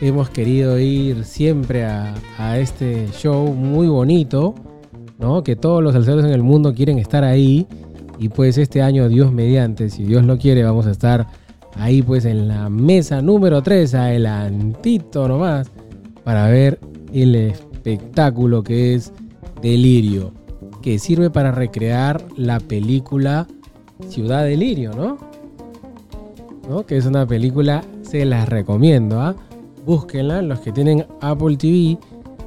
Hemos querido ir siempre a, a este show muy bonito, ¿no? Que todos los salseros en el mundo quieren estar ahí. Y pues este año, Dios mediante, si Dios lo quiere, vamos a estar ahí pues en la mesa número 3, adelantito nomás, para ver el espectáculo que es Delirio, que sirve para recrear la película Ciudad Delirio, ¿no? ¿No? Que es una película, se las recomiendo, ¿ah? Búsquenla, los que tienen Apple TV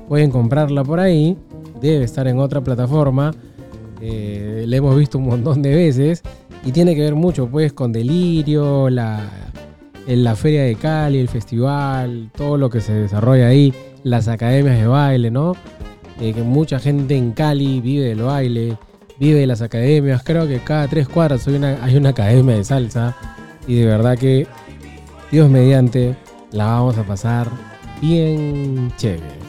pueden comprarla por ahí, debe estar en otra plataforma. Eh, la hemos visto un montón de veces y tiene que ver mucho pues con Delirio, la, en la feria de Cali, el festival, todo lo que se desarrolla ahí, las academias de baile, ¿no? Eh, que mucha gente en Cali vive del baile, vive de las academias, creo que cada tres cuadras hay una, hay una academia de salsa y de verdad que Dios mediante la vamos a pasar bien chévere,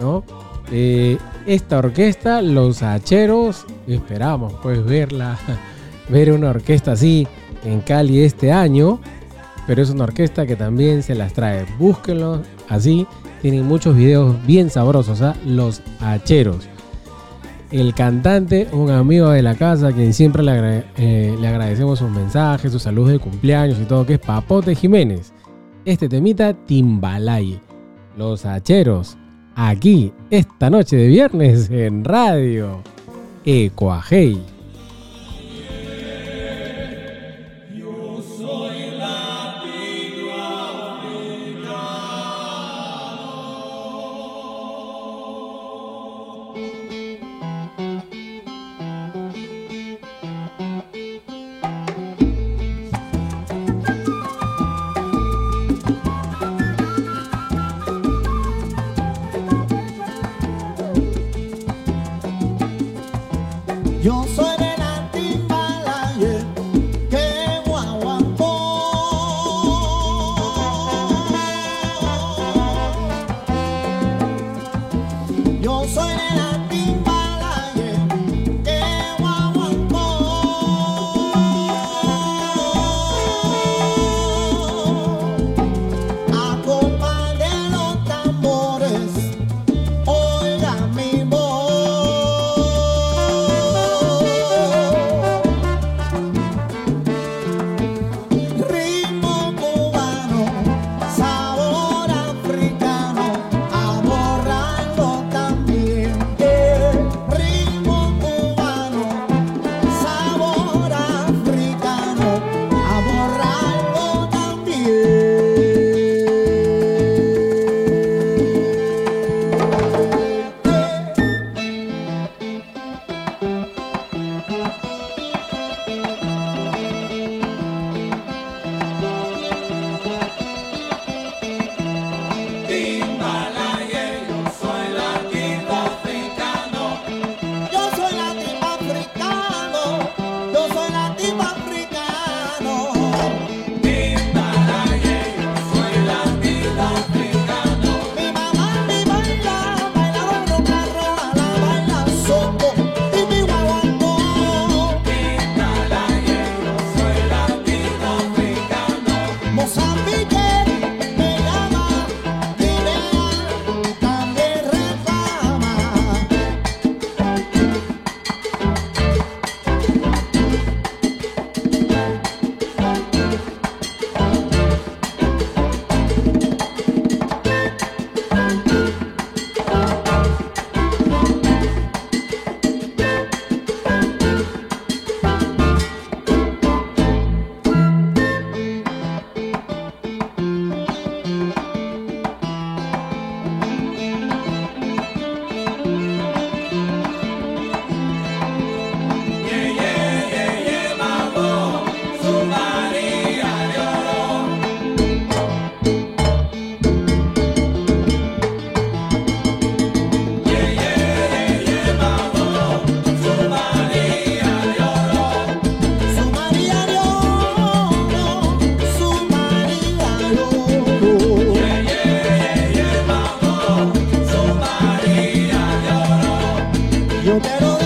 ¿no? Eh, esta orquesta, los hacheros, esperamos pues verla, ver una orquesta así en Cali este año, pero es una orquesta que también se las trae. Búsquenlo así, tienen muchos videos bien sabrosos, ¿ah? los hacheros. El cantante, un amigo de la casa, quien siempre le, eh, le agradecemos sus mensajes, sus saludos de cumpleaños y todo, que es Papote Jiménez. Este temita, Timbalaye. Los hacheros, aquí, esta noche de viernes en radio. Ecuajei. yo quiero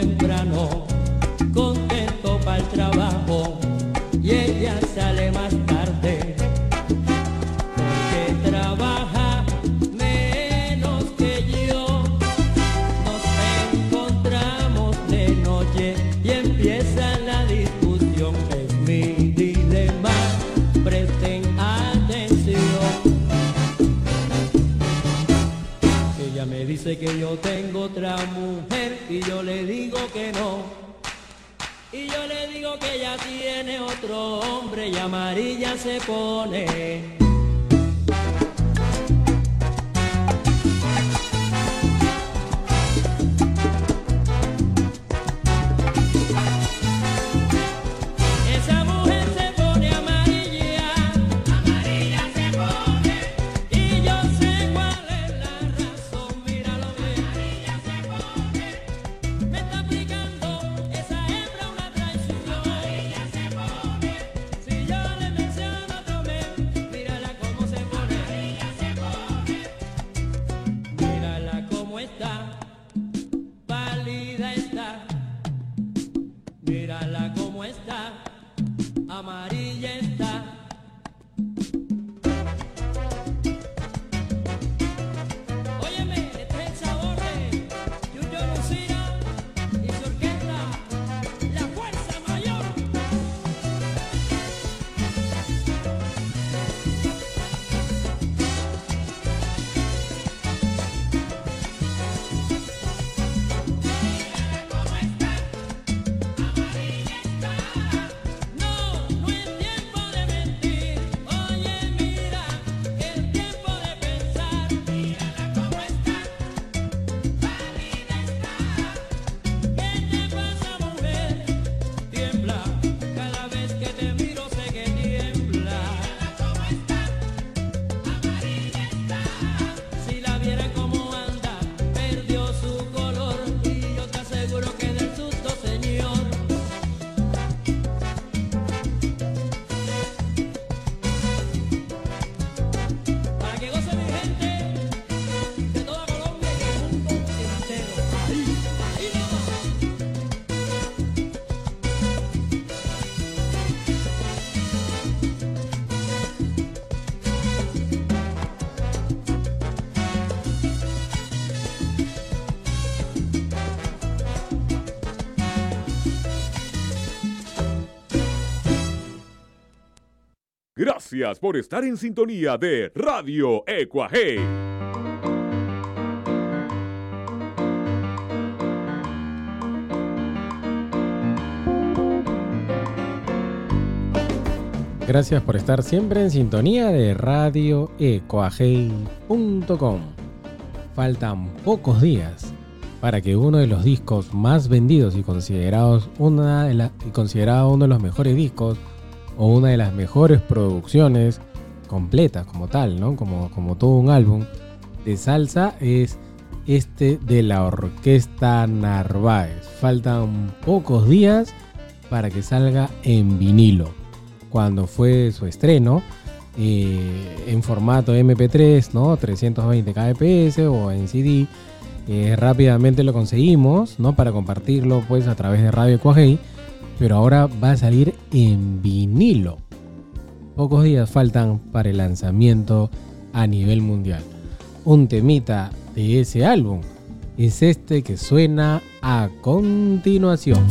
temprano, contento al trabajo y ella sale más tarde porque trabaja menos que yo. Nos encontramos de noche y empieza la discusión. Es mi dilema, presten atención. Ella me dice que yo tengo digo que ella tiene otro hombre y amarilla se pone. Gracias por estar en sintonía de Radio Ecuaje. Gracias por estar siempre en sintonía de Radio radioecoagey.com. Faltan pocos días para que uno de los discos más vendidos y considerados una y considerado uno de los mejores discos o una de las mejores producciones completas como tal, ¿no? Como, como todo un álbum de salsa es este de la Orquesta Narváez. Faltan pocos días para que salga en vinilo. Cuando fue su estreno eh, en formato MP3, ¿no? 320 kbps o en CD, eh, rápidamente lo conseguimos, ¿no? Para compartirlo pues a través de Radio Ecuajei, pero ahora va a salir en vinilo. Pocos días faltan para el lanzamiento a nivel mundial. Un temita de ese álbum es este que suena a continuación.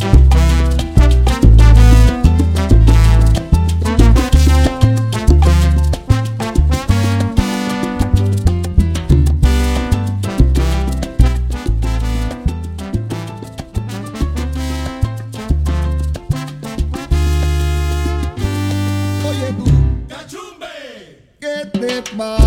¿Qué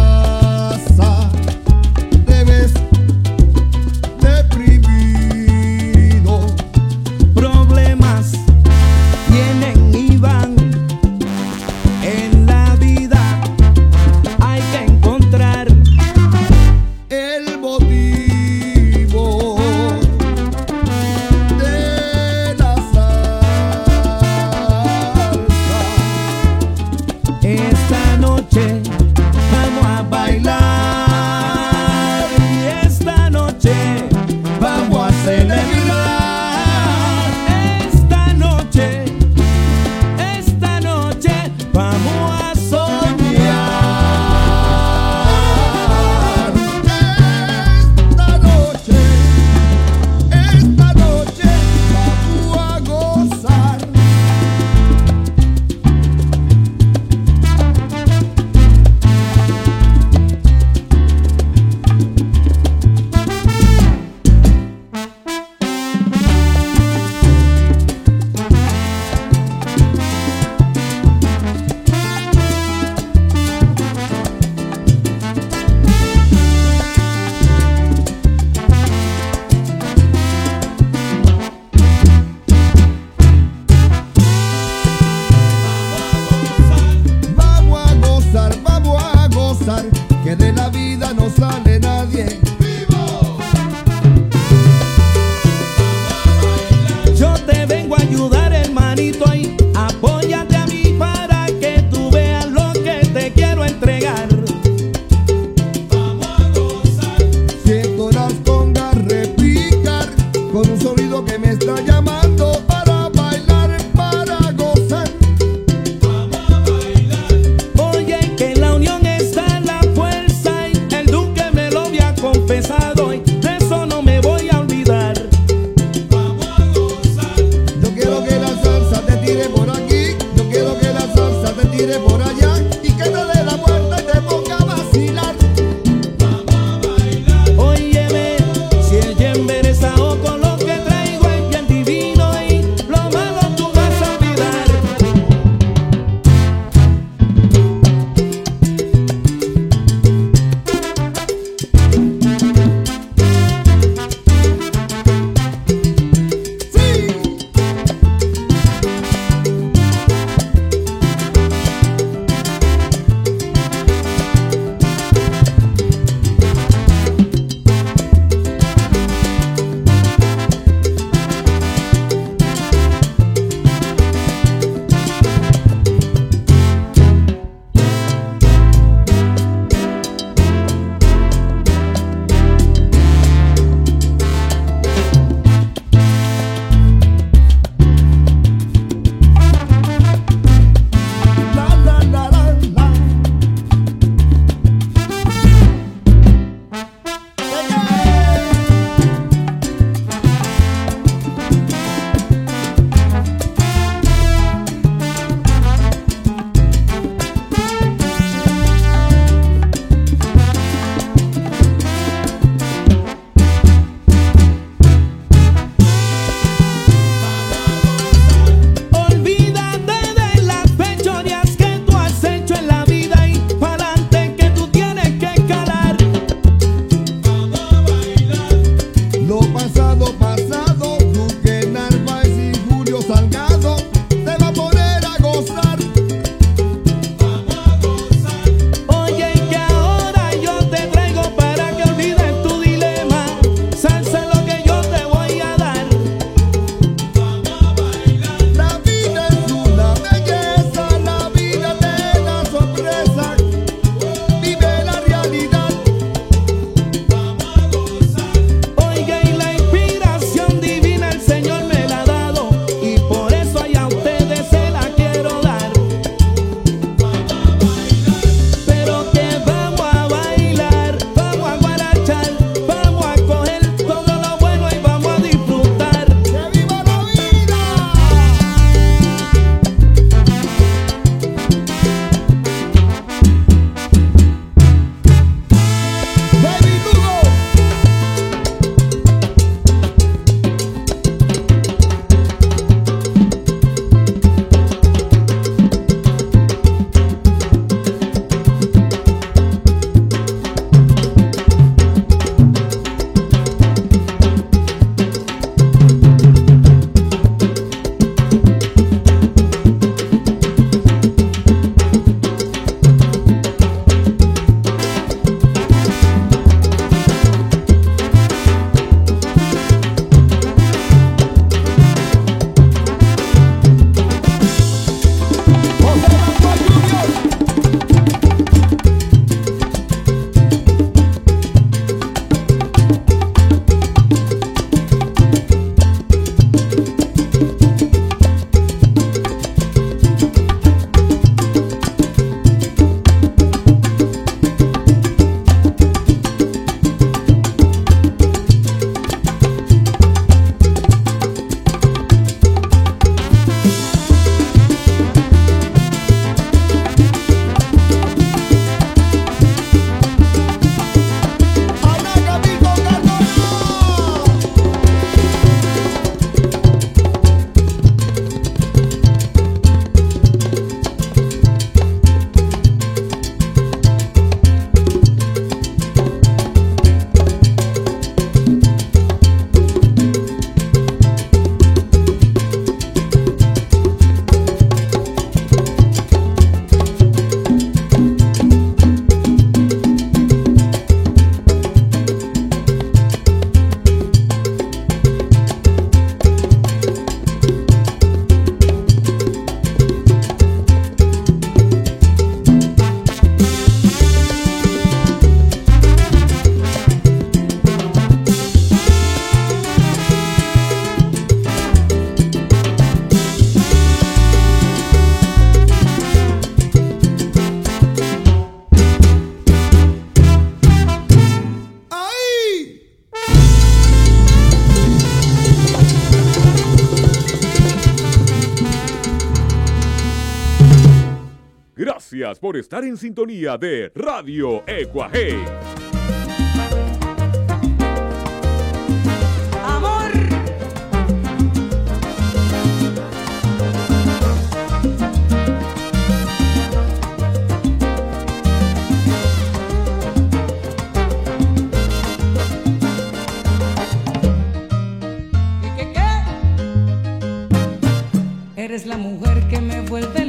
por estar en sintonía de Radio Ecuaje. Amor. Qué? Eres la mujer que me vuelve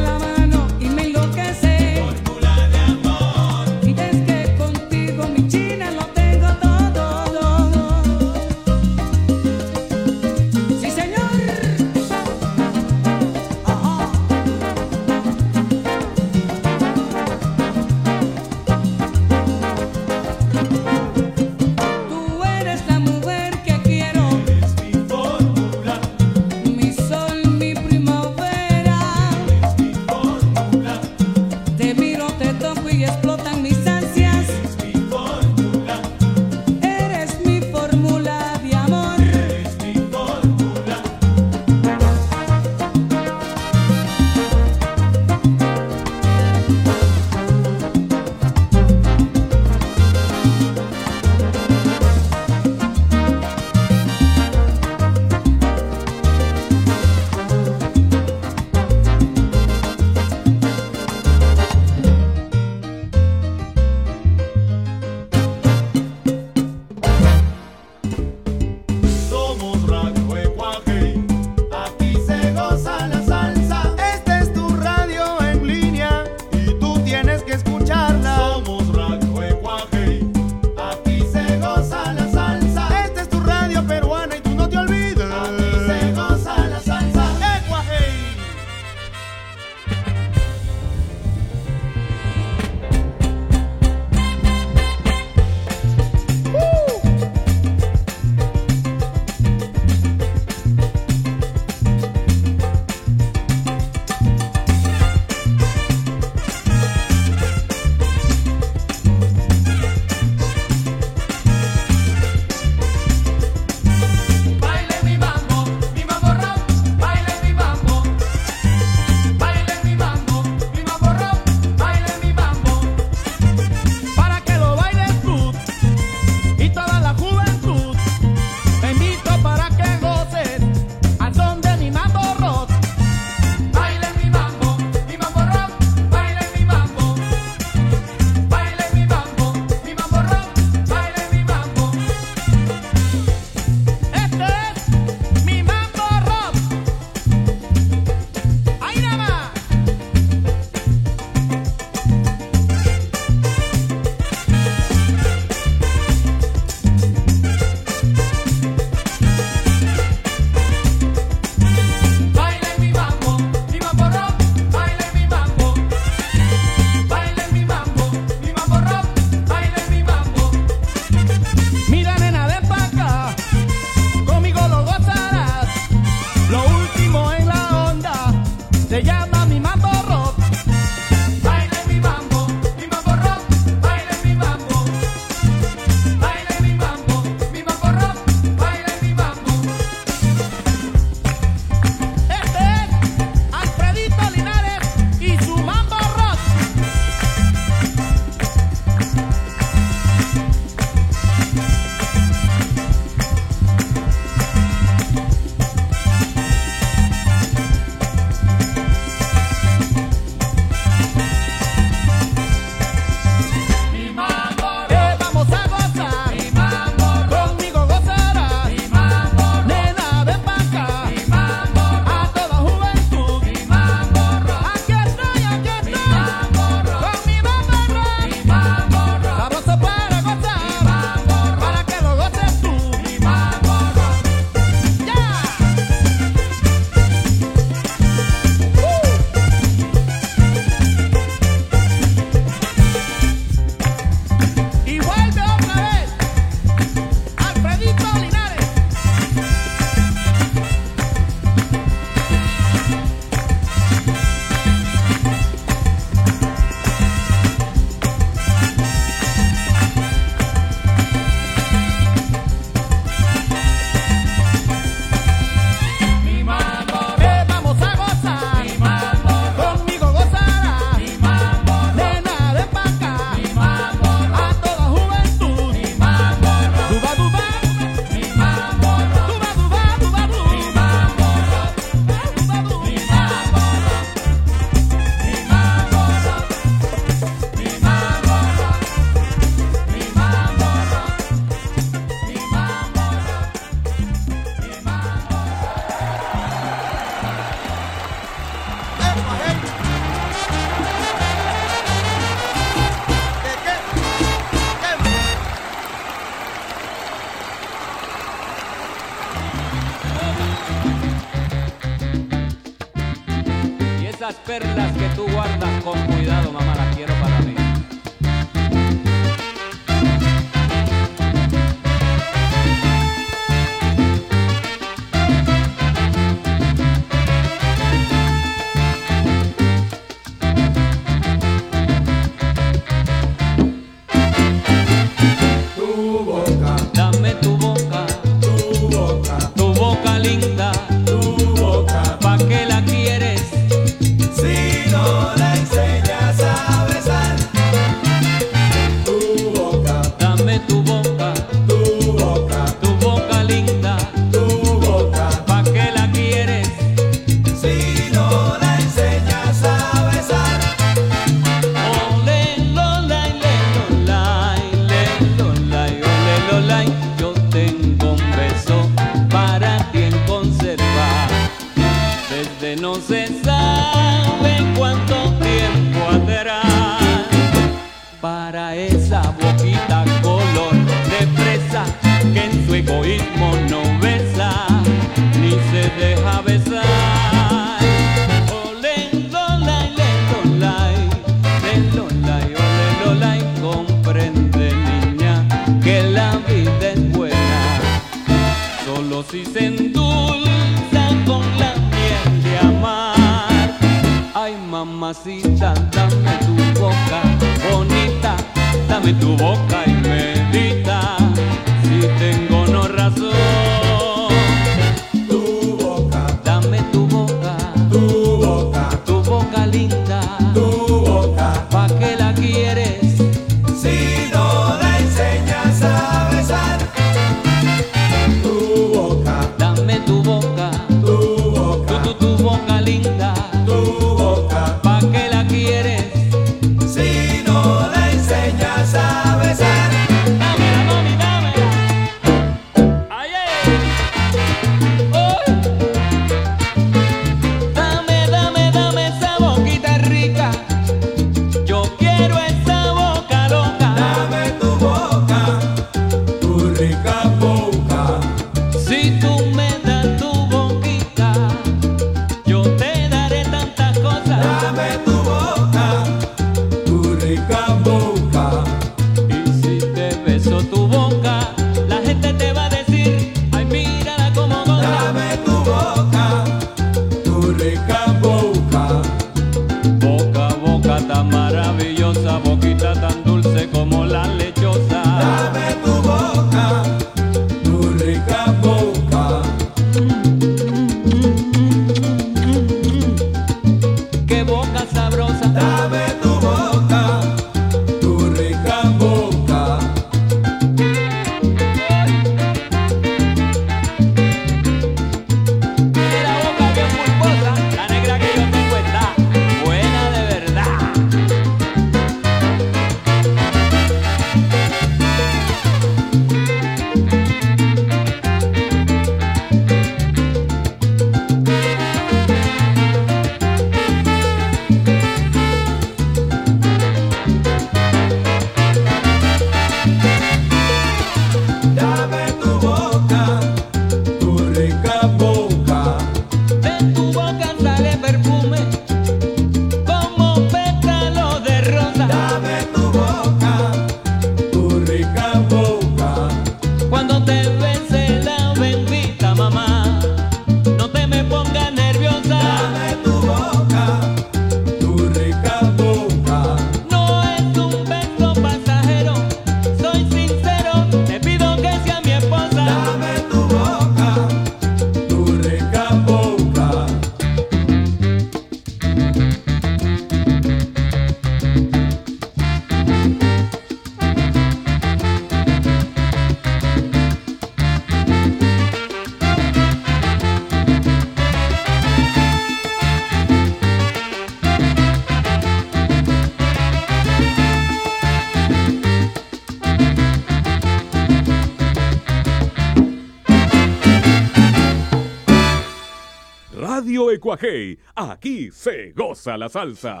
Aquí se goza la salsa.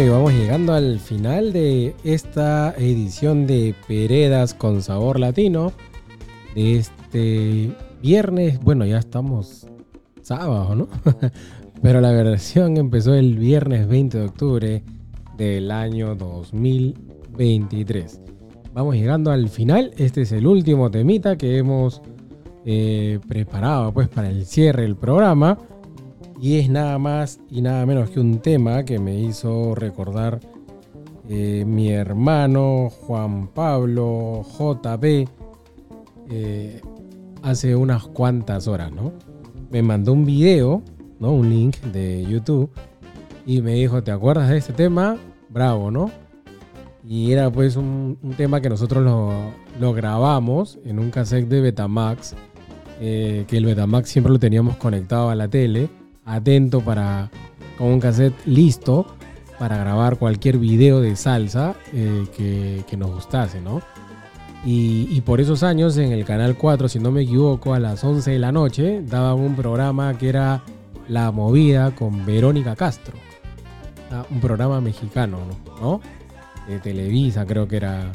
Y vamos llegando al final de esta edición de Peredas con Sabor Latino. Este viernes, bueno, ya estamos sábado, ¿no? Pero la versión empezó el viernes 20 de octubre del año 2023. Vamos llegando al final. Este es el último temita que hemos eh, preparado pues para el cierre del programa. Y es nada más y nada menos que un tema que me hizo recordar eh, mi hermano Juan Pablo JB eh, hace unas cuantas horas, ¿no? Me mandó un video, ¿no? Un link de YouTube y me dijo, ¿te acuerdas de este tema? Bravo, ¿no? Y era pues un, tema que nosotros lo, lo, grabamos en un cassette de Betamax, eh, que el Betamax siempre lo teníamos conectado a la tele atento para, con un cassette listo para grabar cualquier video de salsa eh, que, nos gustase, ¿no? Y, por esos años en el Canal 4, si no me equivoco, a las 11 de la noche, daban un programa que era La Movida con Verónica Castro. Ah, un programa mexicano, ¿no? ¿no? De Televisa creo que era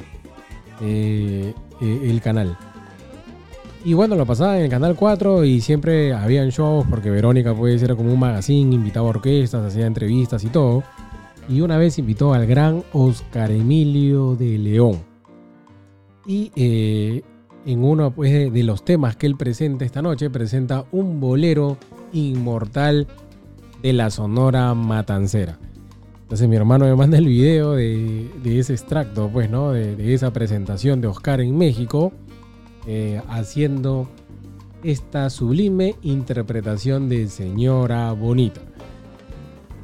eh, eh, el canal. Y bueno, lo pasaba en el Canal 4 y siempre habían shows porque Verónica pues era como un magazine, invitaba a orquestas, hacía entrevistas y todo. Y una vez invitó al gran Oscar Emilio de León. Y eh, en uno pues, de, los temas que él presenta esta noche, presenta un bolero inmortal de la Sonora Matancera. Entonces mi hermano me manda el video de, de ese extracto, pues, ¿no? De, de esa presentación de Oscar en México, eh, haciendo esta sublime interpretación de Señora Bonita.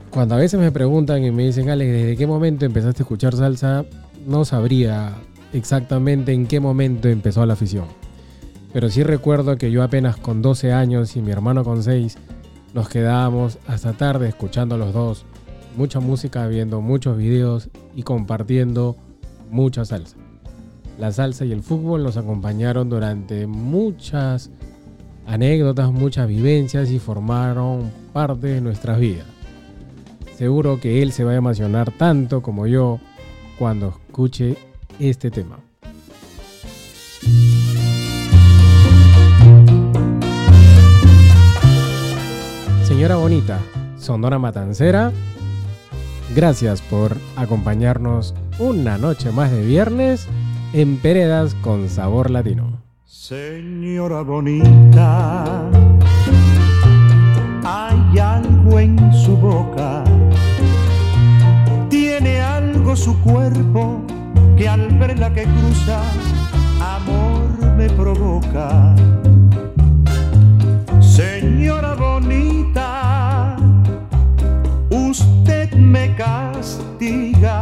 Cuando a veces me preguntan y me dicen, Alex, ¿desde qué momento empezaste a escuchar salsa? No sabría exactamente en qué momento empezó la afición. Pero sí recuerdo que yo apenas con 12 años y mi hermano con 6 nos quedábamos hasta tarde escuchando los dos mucha música, viendo muchos videos y compartiendo mucha salsa. La salsa y el fútbol nos acompañaron durante muchas anécdotas, muchas vivencias y formaron parte de nuestras vidas. Seguro que él se va a emocionar tanto como yo cuando escuche este tema. Señora Bonita, Sonora Matancera, gracias por acompañarnos una noche más de viernes en Peredas con Sabor Latino. Señora bonita, hay algo en su boca, tiene algo su cuerpo que al verla que cruza, amor me provoca. Señora bonita, usted me castiga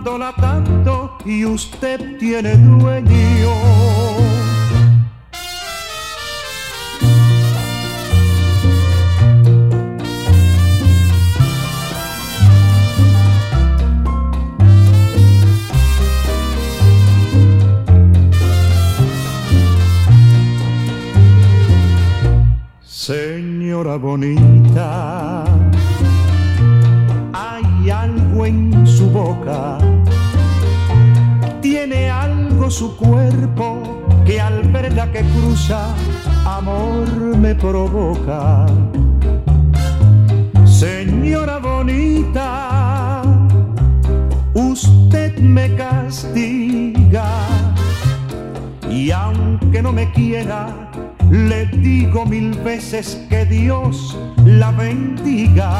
Amándola tanto y usted tiene dueño. Señora bonita, en su boca, tiene algo su cuerpo que al verla que cruza, amor me provoca. Señora bonita, usted me castiga y aunque no me quiera, le digo mil veces que Dios la bendiga.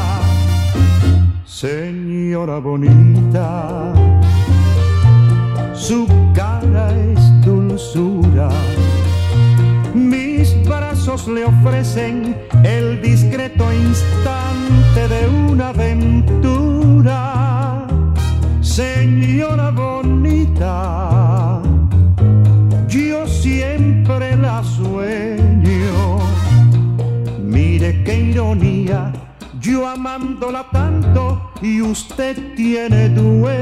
Señora bonita, su cara es dulzura. Mis brazos le ofrecen el discreto instante de una aventura. Señora bonita, yo siempre la sueño. Mire qué ironía, yo amándola tanto y usted tiene dueño.